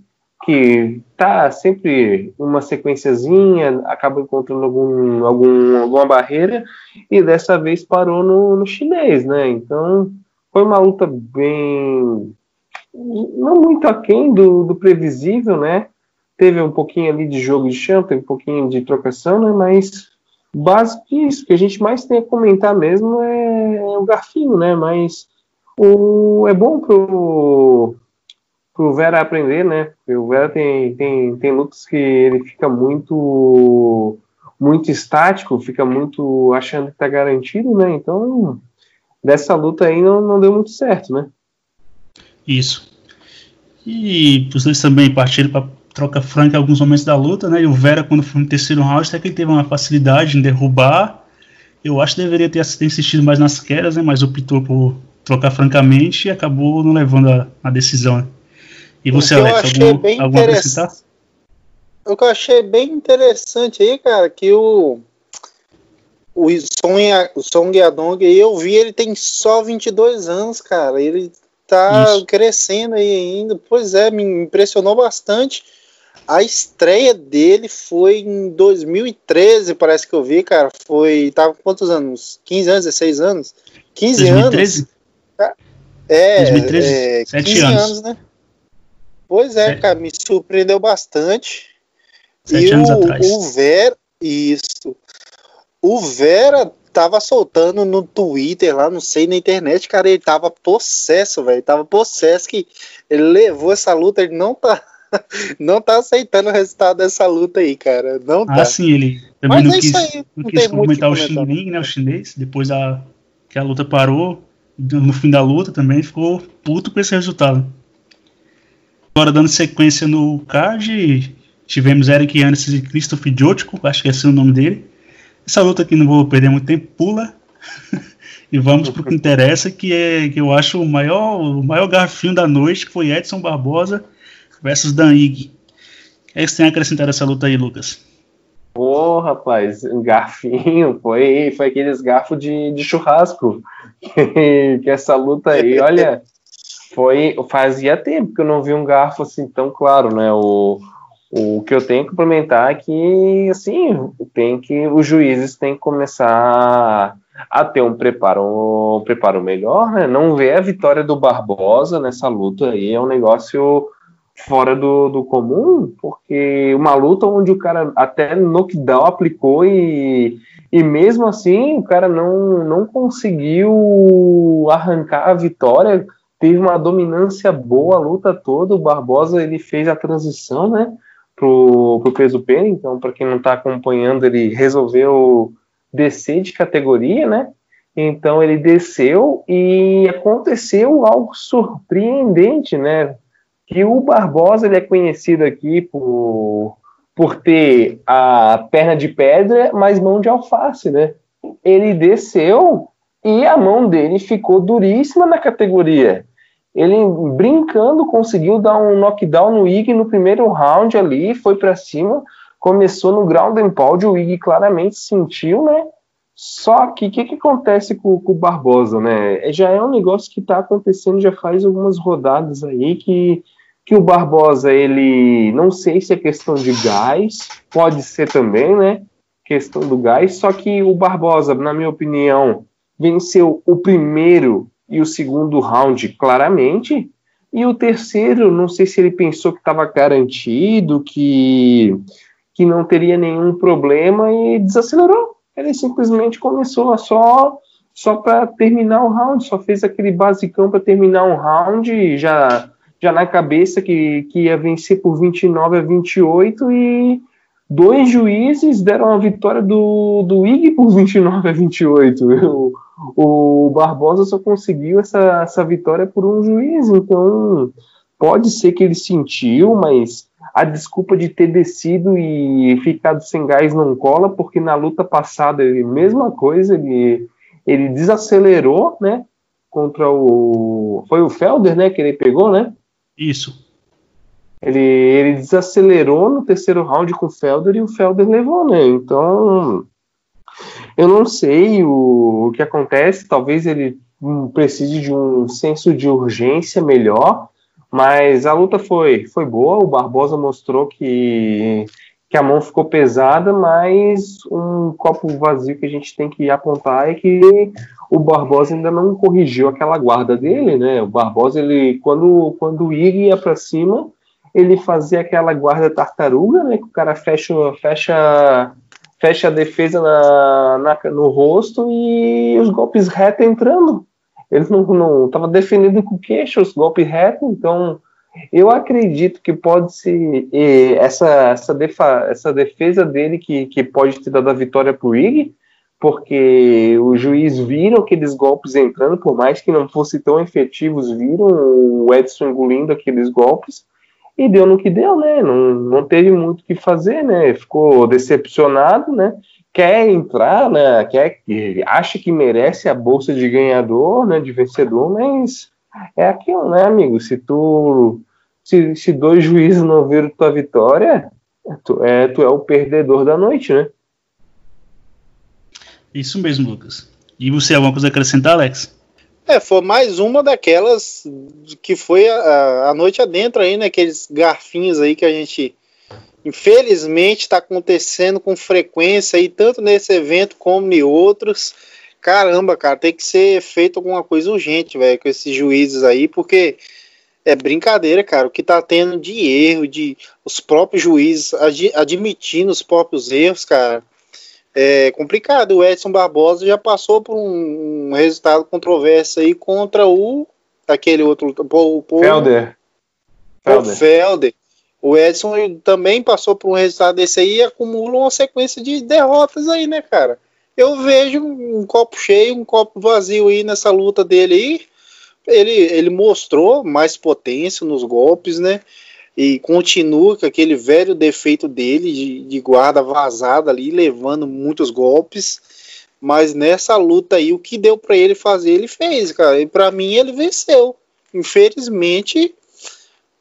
que tá sempre uma sequenciazinha, acaba encontrando algum, algum, alguma barreira e dessa vez parou no, no chinês, né? Então foi uma luta bem não muito aquém do, do previsível, né? Teve um pouquinho ali de jogo de chão, teve um pouquinho de trocação, né? Mas básico isso, que a gente mais tem a comentar mesmo é, é o garfinho, né? Mas o, é bom pro pro Vera aprender, né? O Vera tem, tem, tem lutas que ele fica muito muito estático, fica muito achando que tá garantido, né? Então, dessa luta aí não, não deu muito certo, né? Isso. E os dois também partiram para troca franca em alguns momentos da luta, né? E o Vera, quando foi no terceiro round, até que ele teve uma facilidade em derrubar. Eu acho que deveria ter insistido mais nas quedas, né? Mas optou por trocar francamente e acabou não levando a, a decisão. Né? E você, Alex, algum, bem algum acrescentar? O que eu achei bem interessante aí, cara, que o o Song, o Song Yadong, eu vi, ele tem só 22 anos, cara. Ele tá Isso. crescendo aí ainda. Pois é, me impressionou bastante. A estreia dele foi em 2013, parece que eu vi, cara. Foi. Tava com quantos anos? 15 anos, 16 anos? 15 2013? anos. É, 2013? É, 7 anos. anos, né? Pois é, é, cara, me surpreendeu bastante. Sete e anos o, atrás. o Vera, isso. O Vera tava soltando no Twitter lá, não sei, na internet, cara, ele tava possesso, velho. Tava possesso que ele levou essa luta, ele não tá. Não tá aceitando o resultado dessa luta aí, cara. Não ah, tá. Ah, sim, ele também Mas não é quis, aí, não, não quis comentar o Xing né, o chinês, depois a, que a luta parou, no fim da luta também ficou puto com esse resultado. Agora, dando sequência no card, tivemos Eric Anderson e Christoph Jotko, acho que esse é o nome dele. Essa luta aqui não vou perder muito tempo, pula. e vamos para o que interessa, que é que eu acho o maior, o maior garfinho da noite, que foi Edson Barbosa versus Dan Ig. O é que você tem a acrescentar essa luta aí, Lucas? Pô, rapaz, garfinho, foi, foi aqueles garfos de, de churrasco. que essa luta aí, olha, foi fazia tempo que eu não vi um garfo assim tão claro, né? O, o que eu tenho que complementar é que assim tem que os juízes têm que começar a ter um preparo, um preparo melhor, né? Não ver a vitória do Barbosa nessa luta aí é um negócio fora do, do comum, porque uma luta onde o cara até knockdown aplicou e, e mesmo assim o cara não, não conseguiu arrancar a vitória teve uma dominância boa a luta toda. O Barbosa ele fez a transição, né, pro, pro peso pena. Então, para quem não está acompanhando, ele resolveu descer de categoria, né? Então ele desceu e aconteceu algo surpreendente, né? Que o Barbosa ele é conhecido aqui por, por ter a perna de pedra, mas mão de alface, né? Ele desceu e a mão dele ficou duríssima na categoria. Ele, brincando, conseguiu dar um knockdown no Ig no primeiro round ali, foi para cima, começou no ground and pound, o Ig claramente sentiu, né? Só que o que, que, acontece com, com, o Barbosa, né? É, já é um negócio que está acontecendo já faz algumas rodadas aí que, que o Barbosa, ele não sei se é questão de gás, pode ser também, né? Questão do gás, só que o Barbosa, na minha opinião, venceu o primeiro e o segundo round claramente, e o terceiro, não sei se ele pensou que estava garantido, que, que não teria nenhum problema e desacelerou. Ele simplesmente começou a só só para terminar o round, só fez aquele basicão para terminar um round, já já na cabeça que, que ia vencer por 29 a 28 e dois juízes deram a vitória do, do IG por 29 a 28. O, o Barbosa só conseguiu essa, essa vitória por um juiz, então pode ser que ele sentiu, mas a desculpa de ter descido e ficado sem gás não cola, porque na luta passada ele mesma coisa, ele, ele desacelerou, né? Contra o. Foi o Felder, né? Que ele pegou, né? Isso. Ele, ele desacelerou no terceiro round com o Felder e o Felder levou, né? Então, eu não sei o, o que acontece. Talvez ele hum, precise de um senso de urgência melhor, mas a luta foi, foi boa. O Barbosa mostrou que, que a mão ficou pesada, mas um copo vazio que a gente tem que apontar é que o Barbosa ainda não corrigiu aquela guarda dele, né? O Barbosa, ele, quando, quando o Ig ia para cima, ele fazia aquela guarda tartaruga, né? Que o cara fecha, fecha, fecha a defesa na, na no rosto e os golpes retos entrando. Ele não estava defendendo com o queixo os golpes retos, então eu acredito que pode ser essa, essa, defa, essa defesa dele que, que pode ter dado a vitória para o Ig, porque o juiz viram aqueles golpes entrando, por mais que não fossem tão efetivos, viram o Edson engolindo aqueles golpes e deu no que deu, né? Não, não teve muito o que fazer, né? Ficou decepcionado, né? Quer entrar, né? Quer, acha que merece a bolsa de ganhador, né? De vencedor, mas é aquilo, né, amigo? Se tu se, se dois juízes não viram tua vitória, tu é, tu é o perdedor da noite, né? Isso mesmo, Lucas. E você alguma coisa a acrescentar, Alex? É, foi mais uma daquelas que foi a, a noite adentro aí, né? Aqueles garfinhos aí que a gente, infelizmente, está acontecendo com frequência aí, tanto nesse evento como em outros. Caramba, cara, tem que ser feito alguma coisa urgente, velho, com esses juízes aí, porque é brincadeira, cara. O que tá tendo de erro, de os próprios juízes ad, admitindo os próprios erros, cara é complicado. O Edson Barbosa já passou por um, um resultado controverso aí contra o aquele outro o, o Felder. O Felder. O Edson também passou por um resultado desse aí e acumula uma sequência de derrotas aí, né, cara? Eu vejo um copo cheio, um copo vazio aí nessa luta dele aí. Ele, ele mostrou mais potência nos golpes, né? E continua com aquele velho defeito dele de, de guarda vazada ali, levando muitos golpes. Mas nessa luta aí, o que deu para ele fazer, ele fez, cara. E para mim, ele venceu. Infelizmente,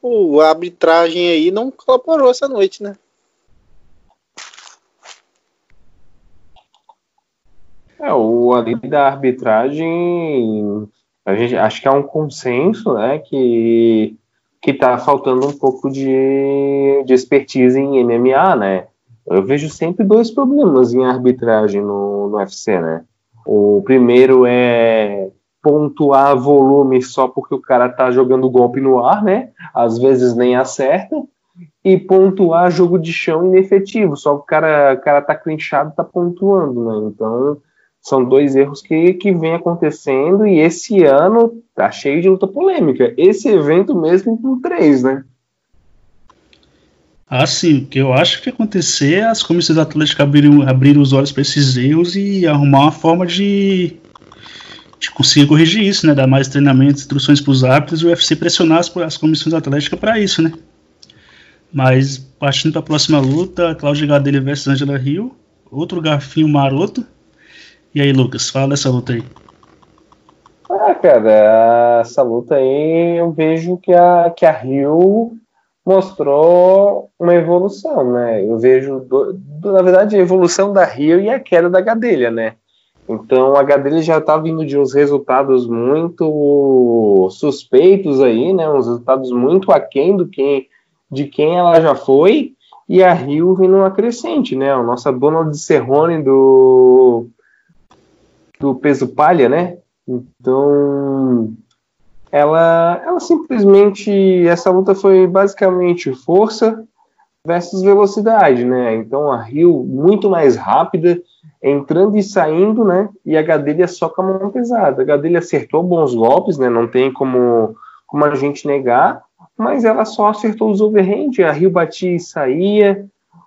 o, a arbitragem aí não colaborou essa noite, né? É, o ali da arbitragem, a gente acho que é um consenso, né, que que está faltando um pouco de, de expertise em MMA, né? Eu vejo sempre dois problemas em arbitragem no, no UFC, né? O primeiro é pontuar volume só porque o cara tá jogando golpe no ar, né? Às vezes nem acerta. E pontuar jogo de chão inefetivo, só o cara, o cara tá clinchado, tá pontuando, né? Então, são dois erros que, que vem acontecendo e esse ano tá cheio de luta polêmica. Esse evento mesmo com três, né? Ah, sim. O que eu acho que acontecer é as comissões atléticas abrirem, abrirem os olhos para esses erros e arrumar uma forma de, de conseguir corrigir isso, né? Dar mais treinamento, instruções para os árbitros e o UFC pressionar as, as comissões atléticas para isso, né? Mas partindo para a próxima luta, Cláudia Gadelha versus Angela Rio, outro garfinho maroto. E aí, Lucas, fala dessa luta aí. Ah, cara, essa luta aí eu vejo que a, que a Rio mostrou uma evolução, né? Eu vejo, do, do, na verdade, a evolução da Rio e a queda da Gadelha, né? Então a Gadelha já tá vindo de uns resultados muito suspeitos aí, né? Uns resultados muito aquém do que, de quem ela já foi. E a Rio vindo uma crescente, né? A nossa dona de Serrone do, do peso palha, né? Então ela, ela simplesmente essa luta foi basicamente força versus velocidade, né? Então a Rio muito mais rápida, entrando e saindo, né? E a Gadelha só com a mão pesada. A Gadelha acertou bons golpes, né? Não tem como, como a gente negar, mas ela só acertou os overhand. A Rio batia e saía,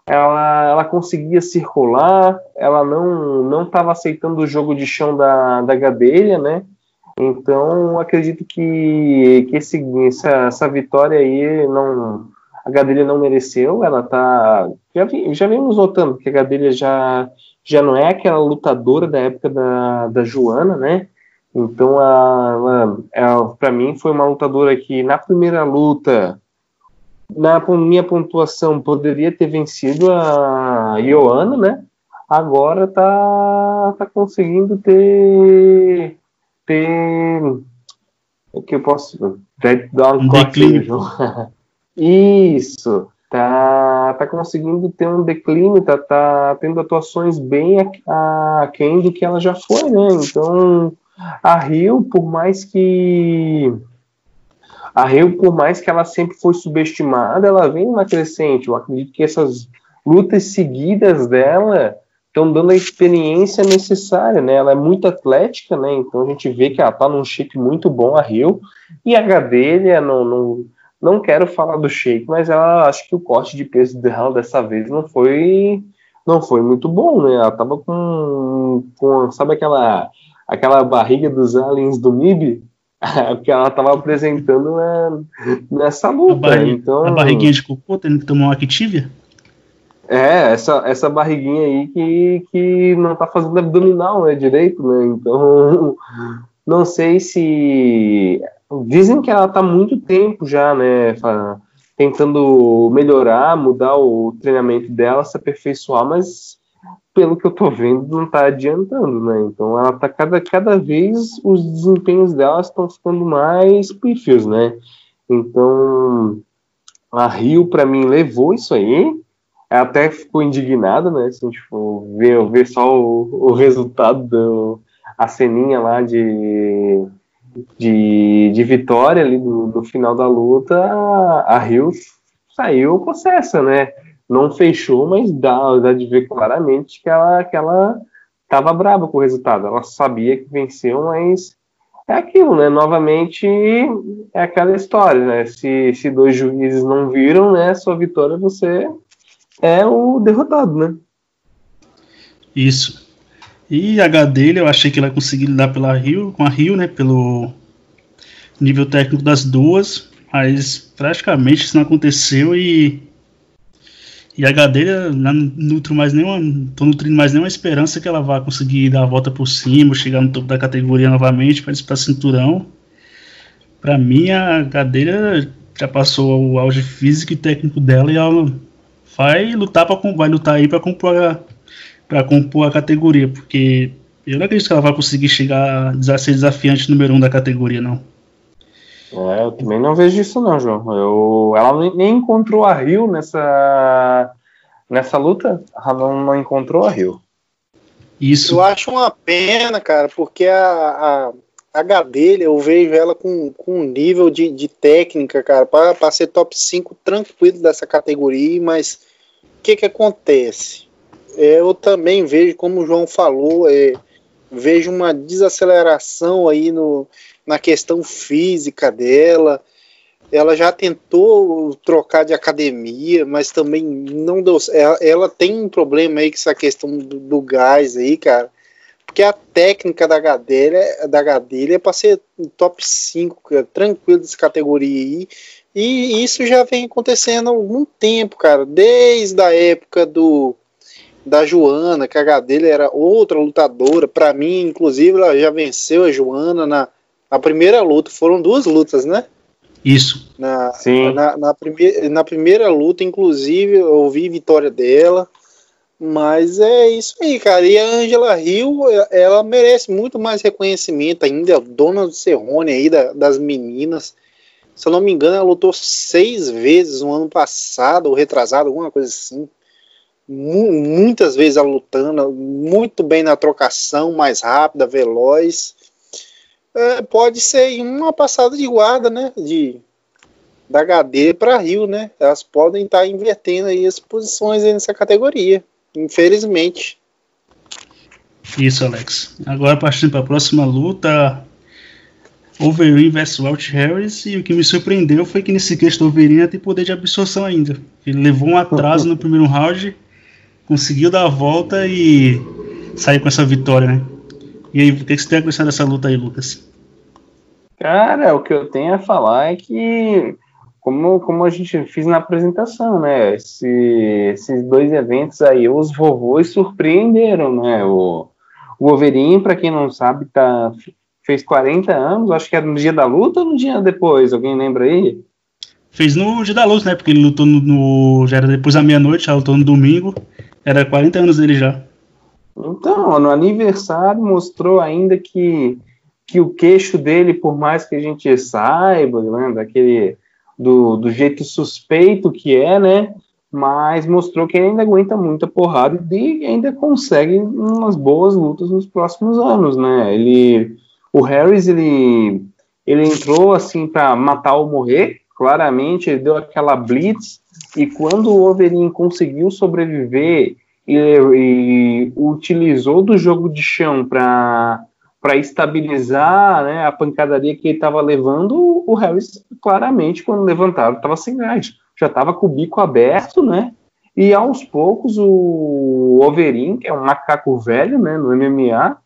ela, ela conseguia circular, ela não não estava aceitando o jogo de chão da, da Gadelha, né? Então acredito que, que esse, essa, essa vitória aí não a Gadelha não mereceu, ela tá. Já, vi, já vimos notando que a Gadelha já, já não é aquela lutadora da época da, da Joana, né? Então, ela, ela para mim, foi uma lutadora que na primeira luta, na minha pontuação, poderia ter vencido a Joana, né? Agora tá, tá conseguindo ter. ter. O que eu posso. Dar um, um declínio. Isso, tá, tá conseguindo ter um declínio, tá, tá tendo atuações bem aquém do que ela já foi, né? Então, a Rio, por mais que a Rio, por mais que ela sempre foi subestimada, ela vem uma crescente. Eu acredito que essas lutas seguidas dela estão dando a experiência necessária, né? Ela é muito atlética, né? Então a gente vê que ela tá num shape muito bom, a Rio, e a Gadelha não, não não quero falar do Shake, mas ela acho que o corte de peso dela dessa vez não foi não foi muito bom, né? Ela tava com, com sabe aquela aquela barriga dos aliens do MIB que ela tava apresentando né, nessa luta. A, barriga, então, a barriguinha de cocô tendo que tomar uma Activia? É, essa, essa barriguinha aí que, que não tá fazendo abdominal, né, direito, né? Então, não sei se Dizem que ela está muito tempo já, né, tentando melhorar, mudar o treinamento dela, se aperfeiçoar, mas pelo que eu estou vendo, não está adiantando, né? Então ela tá cada, cada vez os desempenhos dela estão ficando mais pífios, né? Então a Rio para mim levou isso aí. Ela até ficou indignada, né? Se a gente for ver, ver só o, o resultado do a ceninha lá de de, de vitória ali do, do final da luta, a Rio saiu possessa, né? Não fechou, mas dá, dá de ver claramente que ela, que ela tava brava com o resultado. Ela sabia que venceu, mas é aquilo, né? Novamente é aquela história, né? Se, se dois juízes não viram, né? Sua vitória, você é o derrotado, né? Isso. E a H dele, eu achei que ela conseguiu lidar pela Rio, com a Rio, né? Pelo nível técnico das duas, mas praticamente isso não aconteceu e. E a dele, não nutro mais nenhuma, tô nutrindo mais nenhuma esperança que ela vá conseguir dar a volta por cima, chegar no topo da categoria novamente para disputar cinturão. Para mim, a cadeira já passou o auge físico e técnico dela e ela vai lutar para vai lutar aí para compor a, para compor a categoria, porque eu não acredito que ela vai conseguir chegar a ser desafiante número um da categoria, não. É, eu também não vejo isso não, João. Eu, ela nem encontrou a Rio nessa, nessa luta, ela não, não encontrou a Rio. Isso. Eu acho uma pena, cara, porque a, a, a Gadelha, eu vejo ela com, com um nível de, de técnica, cara, para ser top 5 tranquilo dessa categoria, mas o que que acontece? É, eu também vejo, como o João falou, é, vejo uma desaceleração aí no, na questão física dela. Ela já tentou trocar de academia, mas também não deu. Ela, ela tem um problema aí com essa questão do, do gás aí, cara. Porque a técnica da Gadelha, da Gadelha é para ser top 5, cara, tranquilo dessa categoria aí. E isso já vem acontecendo há algum tempo, cara. Desde a época do da Joana, que a Gadelha era outra lutadora. Para mim, inclusive, ela já venceu a Joana na, na primeira luta. Foram duas lutas, né? Isso. Na, Sim. Na, na, prime na primeira luta, inclusive, eu vi vitória dela. Mas é isso aí, cara. E a Angela Hill, ela merece muito mais reconhecimento ainda, dona do Cerrone aí, da, das meninas. Se eu não me engano, ela lutou seis vezes no ano passado, ou retrasado, alguma coisa assim. Muitas vezes ela lutando, muito bem na trocação, mais rápida, veloz. É, pode ser uma passada de guarda, né? De, da HD para Rio, né? Elas podem estar tá invertendo aí as posições aí nessa categoria, infelizmente. Isso, Alex. Agora partindo para a próxima luta, Overeem versus Walt Harris, e o que me surpreendeu foi que nesse do Overeem tem poder de absorção ainda. Ele levou um atraso no primeiro round, conseguiu dar a volta e sair com essa vitória, né? E aí, o que você tem a acrescentar dessa luta aí, Lucas? Cara, o que eu tenho a falar é que, como, como a gente fez na apresentação, né? Esse, esses dois eventos aí, os vovôs surpreenderam, né? O, o Overeem, para quem não sabe, tá fez 40 anos, acho que era no dia da luta ou no dia depois, alguém lembra aí? Fez no dia da luta, né? Porque ele lutou no, no já era depois da meia-noite, já lutou no domingo, era 40 anos dele já. Então, no aniversário mostrou ainda que, que o queixo dele, por mais que a gente saiba, né, daquele do, do jeito suspeito que é, né? Mas mostrou que ele ainda aguenta muita porrada e ainda consegue umas boas lutas nos próximos anos, né? Ele o Harris, ele, ele entrou assim para matar ou morrer, claramente, ele deu aquela blitz, e quando o Overeem conseguiu sobreviver e, e utilizou do jogo de chão para para estabilizar né, a pancadaria que ele estava levando, o Harris claramente, quando levantaram, estava sem gás. Já estava com o bico aberto, né? E aos poucos o Overeem, que é um macaco velho né, no MMA,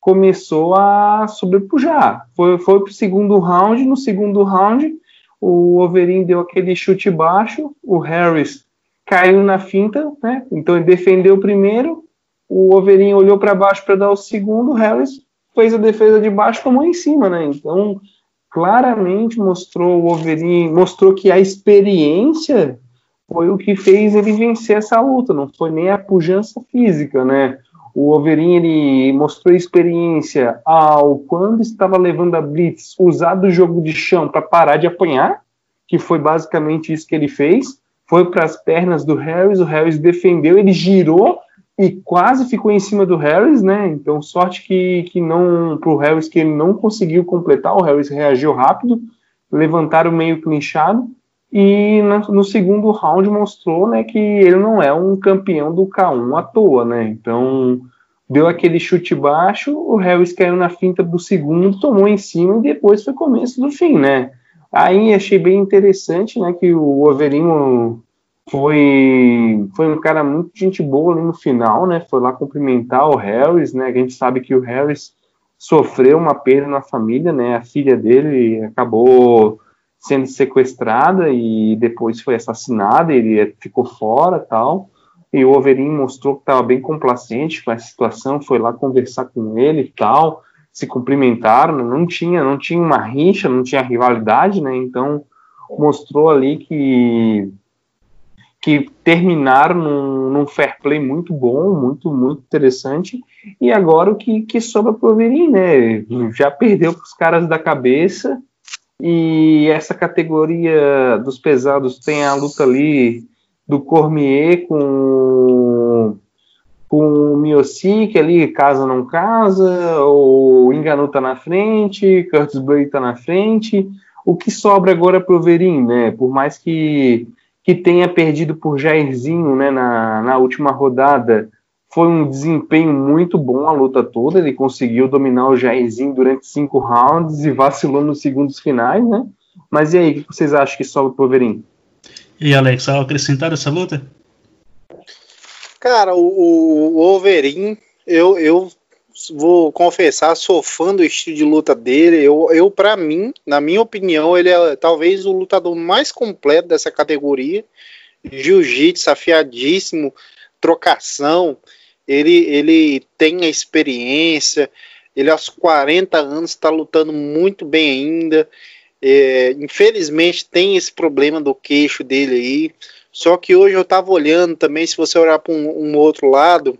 começou a sobrepujar. Foi, foi para o segundo round. No segundo round, o Overeem deu aquele chute baixo, o Harris caiu na finta, né? Então ele defendeu o primeiro, o Overeem olhou para baixo para dar o segundo, o Harris fez a defesa de baixo com a mão em cima, né? Então claramente mostrou o Overeem, mostrou que a experiência foi o que fez ele vencer essa luta, não foi nem a pujança física, né? O Overin ele mostrou experiência ao quando estava levando a blitz, usar do jogo de chão para parar de apanhar, que foi basicamente isso que ele fez. Foi para as pernas do Harris, o Harris defendeu, ele girou e quase ficou em cima do Harris, né? Então sorte que, que não para o Harris que ele não conseguiu completar, o Harris reagiu rápido, levantaram meio clinchado e no segundo round mostrou né, que ele não é um campeão do K1 à toa, né? Então deu aquele chute baixo, o Harris caiu na finta do segundo, tomou em cima e depois foi começo do fim, né? Aí achei bem interessante, né, que o Overino foi foi um cara muito gente boa ali no final, né? Foi lá cumprimentar o Harris, né? A gente sabe que o Harris sofreu uma perda na família, né? A filha dele acabou sendo sequestrada e depois foi assassinada, ele ficou fora tal. E o Overin mostrou que estava bem complacente com a situação, foi lá conversar com ele e tal, se cumprimentaram, não tinha, não tinha uma rixa, não tinha rivalidade, né? Então mostrou ali que que terminaram num, num, fair play muito bom, muito, muito interessante. E agora o que, que sobra para o né? Já perdeu para os caras da cabeça e essa categoria dos pesados tem a luta ali do Cormier com com o Miocic ali, casa não casa, o Enganu tá na frente, Curtis Blade tá na frente. O que sobra agora pro Verin, né? Por mais que, que tenha perdido por Jairzinho, né, na, na última rodada, foi um desempenho muito bom a luta toda. Ele conseguiu dominar o Jairzinho durante cinco rounds e vacilou nos segundos finais, né? Mas e aí, o que vocês acham que sobra pro Overeem? E Alex, algo acrescentar essa luta? Cara, o, o Overeem, eu, eu vou confessar, sou fã do estilo de luta dele. Eu, eu para mim, na minha opinião, ele é talvez o lutador mais completo dessa categoria. Jiu-jitsu afiadíssimo, trocação ele, ele tem a experiência, ele aos 40 anos está lutando muito bem ainda. É, infelizmente tem esse problema do queixo dele aí. Só que hoje eu tava olhando também, se você olhar para um, um, outro lado,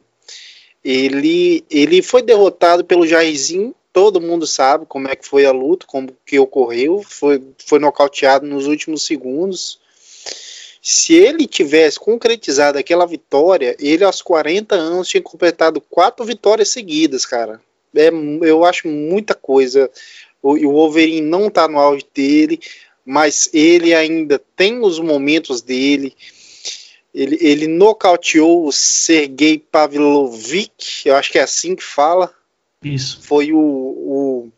ele, ele foi derrotado pelo Jairzinho. Todo mundo sabe como é que foi a luta, como que ocorreu. Foi, foi nocauteado nos últimos segundos. Se ele tivesse concretizado aquela vitória, ele aos 40 anos tinha completado quatro vitórias seguidas, cara. É, eu acho muita coisa. O, o Wolverine não está no auge dele, mas ele ainda tem os momentos dele. Ele, ele nocauteou o Sergei Pavlovich, eu acho que é assim que fala. Isso. Foi o, o,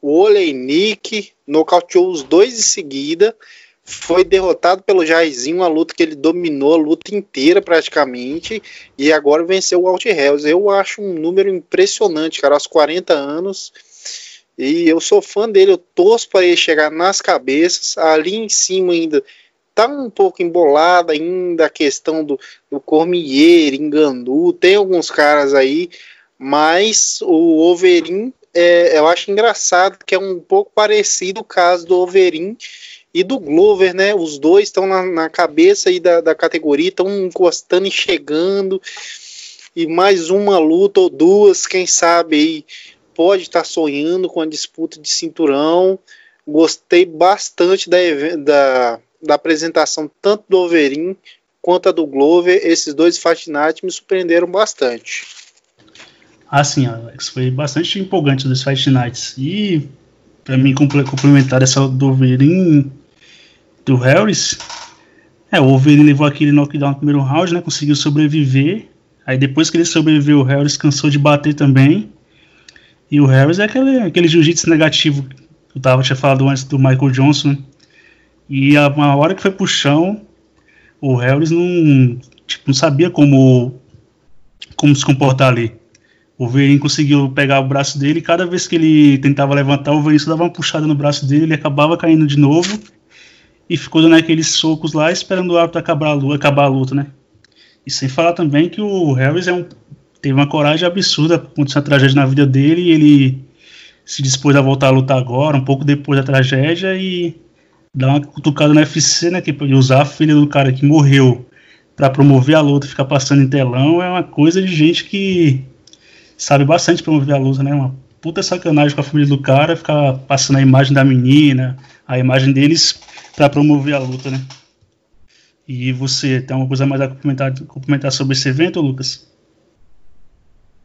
o Oleinik, nocauteou os dois em seguida. Foi derrotado pelo Jairzinho, uma luta que ele dominou a luta inteira praticamente. E agora venceu o Alt Hells. Eu acho um número impressionante, cara. Aos 40 anos e eu sou fã dele, eu torço para ele chegar nas cabeças. Ali em cima ainda tá um pouco embolada ainda a questão do, do Cormier, Enganu, tem alguns caras aí, mas o Overin é, eu acho engraçado que é um pouco parecido o caso do Overin e do Glover, né? Os dois estão na, na, cabeça aí da, da categoria, estão encostando e chegando. E mais uma luta ou duas, quem sabe aí pode estar sonhando com a disputa de cinturão. Gostei bastante da, da, da apresentação tanto do Overin quanto a do Glover. Esses dois Night me surpreenderam bastante. Ah, sim, Alex. Foi bastante empolgante os Fight Nights. E, para mim, complementar essa do Overin do Harris, é, o Wolverine levou aquele knockdown no primeiro round, né? Conseguiu sobreviver. Aí depois que ele sobreviveu, o Harris cansou de bater também. E o Harris é aquele, aquele jiu-jitsu negativo que eu tava, tinha falado antes do Michael Johnson. Né? E a, uma hora que foi pro chão, o Harris não, tipo, não sabia como, como se comportar ali. O Wolverine conseguiu pegar o braço dele e cada vez que ele tentava levantar, o Wolverine só dava uma puxada no braço dele, ele acabava caindo de novo e ficou dando aqueles socos lá esperando o árbitro acabar a luta, acabar a luta né? E sem falar também que o Harris é um teve uma coragem absurda, aconteceu uma tragédia na vida dele e ele se dispôs a voltar a lutar agora, um pouco depois da tragédia e dar uma cutucada no UFC, né, que usar a filha do cara que morreu para promover a luta, ficar passando em telão é uma coisa de gente que sabe bastante promover a luta, né, uma puta sacanagem com a família do cara, ficar passando a imagem da menina, a imagem deles para promover a luta, né. E você tem alguma coisa mais a complementar, complementar sobre esse evento, Lucas?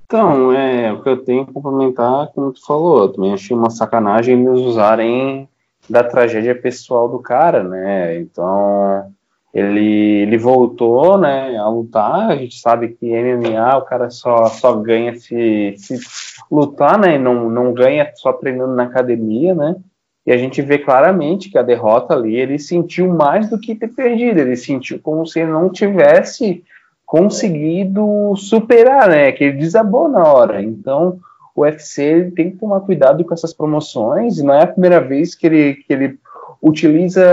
Então, é, o que eu tenho que complementar, como tu falou, eu também achei uma sacanagem eles usarem da tragédia pessoal do cara, né? Então, ele, ele voltou, né, a lutar, a gente sabe que MMA o cara só, só ganha se, se lutar, né, não, não ganha só treinando na academia, né? E a gente vê claramente que a derrota ali, ele sentiu mais do que ter perdido, ele sentiu como se ele não tivesse conseguido superar, né? Que ele desabou na hora. Então, o UFC tem que tomar cuidado com essas promoções. Não é a primeira vez que ele, que ele utiliza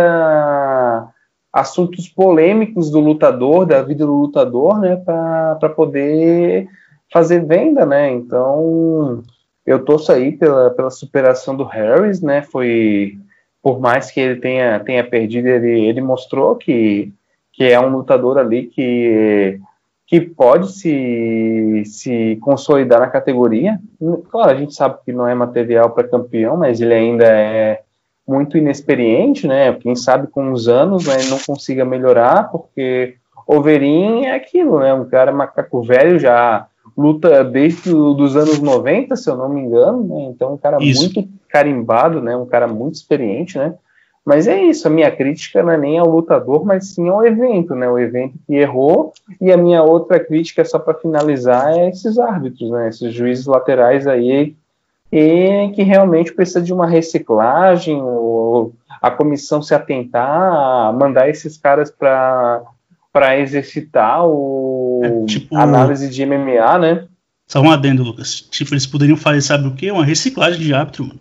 assuntos polêmicos do lutador, da vida do lutador, né? Para poder fazer venda, né? Então, eu torço aí pela, pela superação do Harris, né? Foi por mais que ele tenha, tenha perdido, ele, ele mostrou que que é um lutador ali que, que pode se, se consolidar na categoria. Claro, a gente sabe que não é material para campeão, mas ele ainda é muito inexperiente, né? Quem sabe com os anos né, não consiga melhorar, porque Overin é aquilo, né? Um cara macaco velho já luta desde os anos 90, se eu não me engano, né? Então um cara Isso. muito carimbado, né? Um cara muito experiente, né? Mas é isso, a minha crítica não é nem ao lutador, mas sim ao evento, né? O evento que errou. E a minha outra crítica, só para finalizar, é esses árbitros, né? Esses juízes laterais aí, e que realmente precisa de uma reciclagem, ou a comissão se atentar a mandar esses caras para exercitar o é, tipo, análise de MMA, né? Só um adendo, Lucas. Tipo, eles poderiam fazer, sabe o quê? Uma reciclagem de árbitro, mano.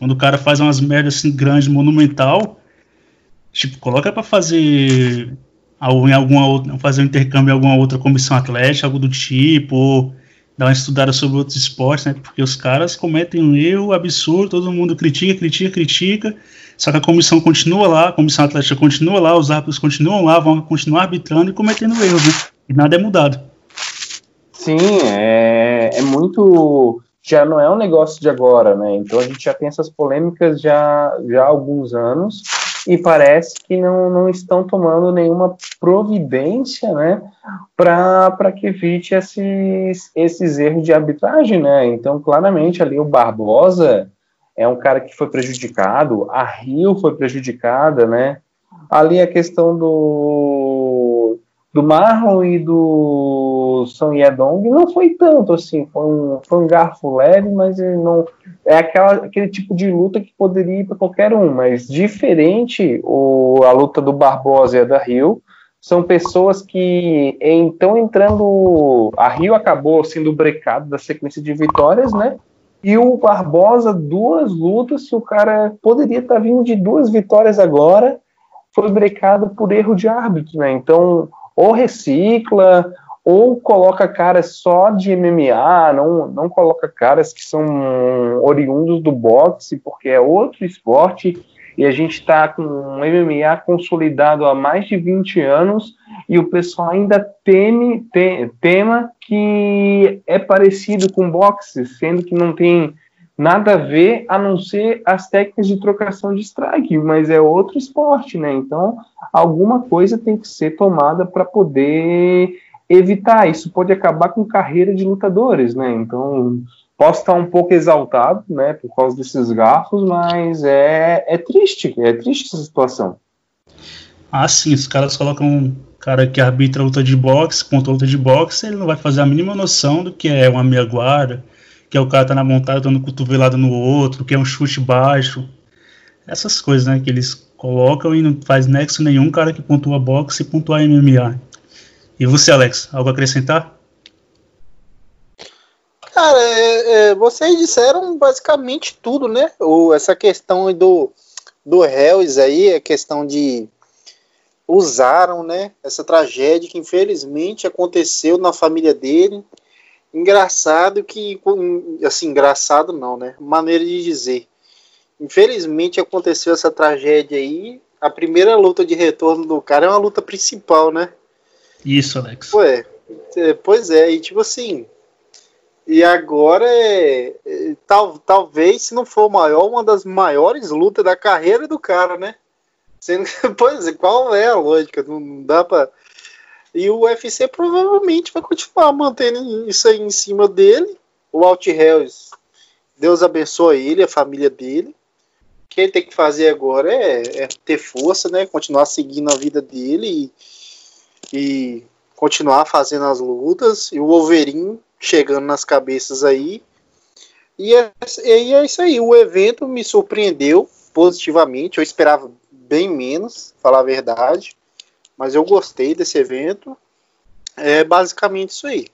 Quando o cara faz umas merdas assim grandes, monumental, tipo, coloca para fazer em alguma outra, fazer um intercâmbio em alguma outra comissão atlética, algo do tipo, ou dar uma estudada sobre outros esportes, né? Porque os caras cometem um erro absurdo, todo mundo critica, critica, critica. Só que a comissão continua lá, a comissão atlética continua lá, os árbitros continuam lá, vão continuar arbitrando e cometendo erros, né? E nada é mudado. Sim, é, é muito. Já não é um negócio de agora, né? Então a gente já tem essas polêmicas já, já há alguns anos e parece que não, não estão tomando nenhuma providência, né, para que evite esses, esses erros de arbitragem, né? Então, claramente ali o Barbosa é um cara que foi prejudicado, a Rio foi prejudicada, né? Ali a questão do do Marlon e do São Yedong não foi tanto assim, foi um, foi um garfo leve, mas não é aquela, aquele tipo de luta que poderia ir para qualquer um, mas diferente o, a luta do Barbosa e a da Rio, são pessoas que estão entrando. A Rio acabou sendo brecado da sequência de vitórias, né? E o Barbosa, duas lutas, se o cara poderia estar tá vindo de duas vitórias agora, foi brecado por erro de árbitro, né? Então, ou recicla, ou coloca caras só de MMA, não, não coloca caras que são oriundos do boxe, porque é outro esporte e a gente está com um MMA consolidado há mais de 20 anos e o pessoal ainda teme, te, tema que é parecido com boxe, sendo que não tem nada a ver a não ser as técnicas de trocação de strike, mas é outro esporte, né? Então, alguma coisa tem que ser tomada para poder evitar. Isso pode acabar com carreira de lutadores, né? Então, posso estar um pouco exaltado, né, por causa desses garfos, mas é, é triste, é triste essa situação. Ah, sim, os caras colocam um cara que arbitra luta de boxe contra luta de boxe, ele não vai fazer a mínima noção do que é uma meia guarda, que é o cara tá na montada dando cotovelada no outro, que é um chute baixo. Essas coisas, né, que eles colocam e não faz nexo nenhum cara que pontua boxe e pontua MMA. E você, Alex, algo a acrescentar? Cara, é, é, vocês disseram basicamente tudo, né? O, essa questão do, do Hells aí, a questão de usaram, né? Essa tragédia que infelizmente aconteceu na família dele. Engraçado que, assim, engraçado não, né? Maneira de dizer. Infelizmente aconteceu essa tragédia aí. A primeira luta de retorno do cara é uma luta principal, né? Isso, Alex. Ué, é, pois é, e tipo assim, e agora é, é, tal, talvez, se não for maior, uma das maiores lutas da carreira do cara, né? Sendo que, pois é, qual é a lógica? Não, não dá pra. E o UFC provavelmente vai continuar mantendo isso aí em cima dele. O Alt Hells, Deus abençoe ele, a família dele. O que ele tem que fazer agora é, é ter força, né? Continuar seguindo a vida dele e, e continuar fazendo as lutas. E o Wolverine chegando nas cabeças aí. E é, e é isso aí. O evento me surpreendeu positivamente. Eu esperava bem menos, falar a verdade. Mas eu gostei desse evento. É basicamente isso aí.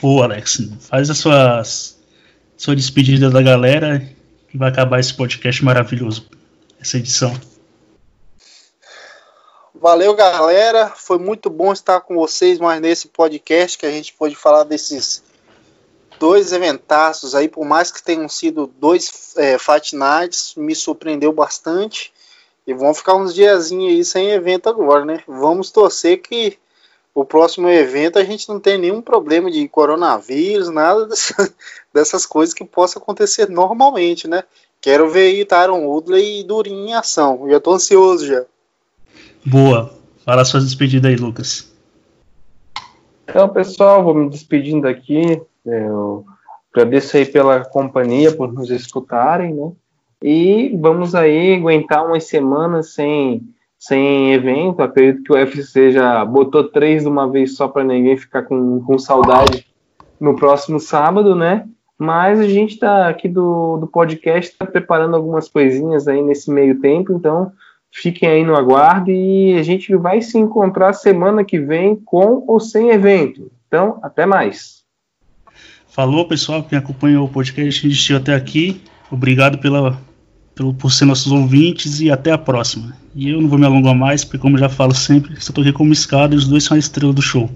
Pô, Alex, faz a sua, sua despedida da galera que vai acabar esse podcast maravilhoso, essa edição. Valeu, galera. Foi muito bom estar com vocês mais nesse podcast que a gente pôde falar desses dois eventaços aí, por mais que tenham sido dois é, Nights, me surpreendeu bastante. E vão ficar uns diazinhos aí sem evento agora, né? Vamos torcer que o próximo evento a gente não tenha nenhum problema de coronavírus, nada dessa, dessas coisas que possa acontecer normalmente, né? Quero ver Tyron Woodley e Durinho em ação. Já tô ansioso já. Boa. Fala suas despedidas aí, Lucas. Então, pessoal, vou me despedindo aqui. Eu agradeço aí pela companhia, por nos escutarem, né? E vamos aí aguentar umas semanas sem, sem evento. Acredito que o UFC já botou três de uma vez só para ninguém ficar com, com saudade no próximo sábado, né? Mas a gente está aqui do, do podcast, está preparando algumas coisinhas aí nesse meio tempo, então Fiquem aí no aguardo e a gente vai se encontrar semana que vem com ou sem evento. Então, até mais. Falou, pessoal, que acompanhou o podcast que assistiu até aqui. Obrigado pela, pelo, por ser nossos ouvintes e até a próxima. E eu não vou me alongar mais, porque como já falo sempre, tô aqui como escada e os dois são a estrela do show.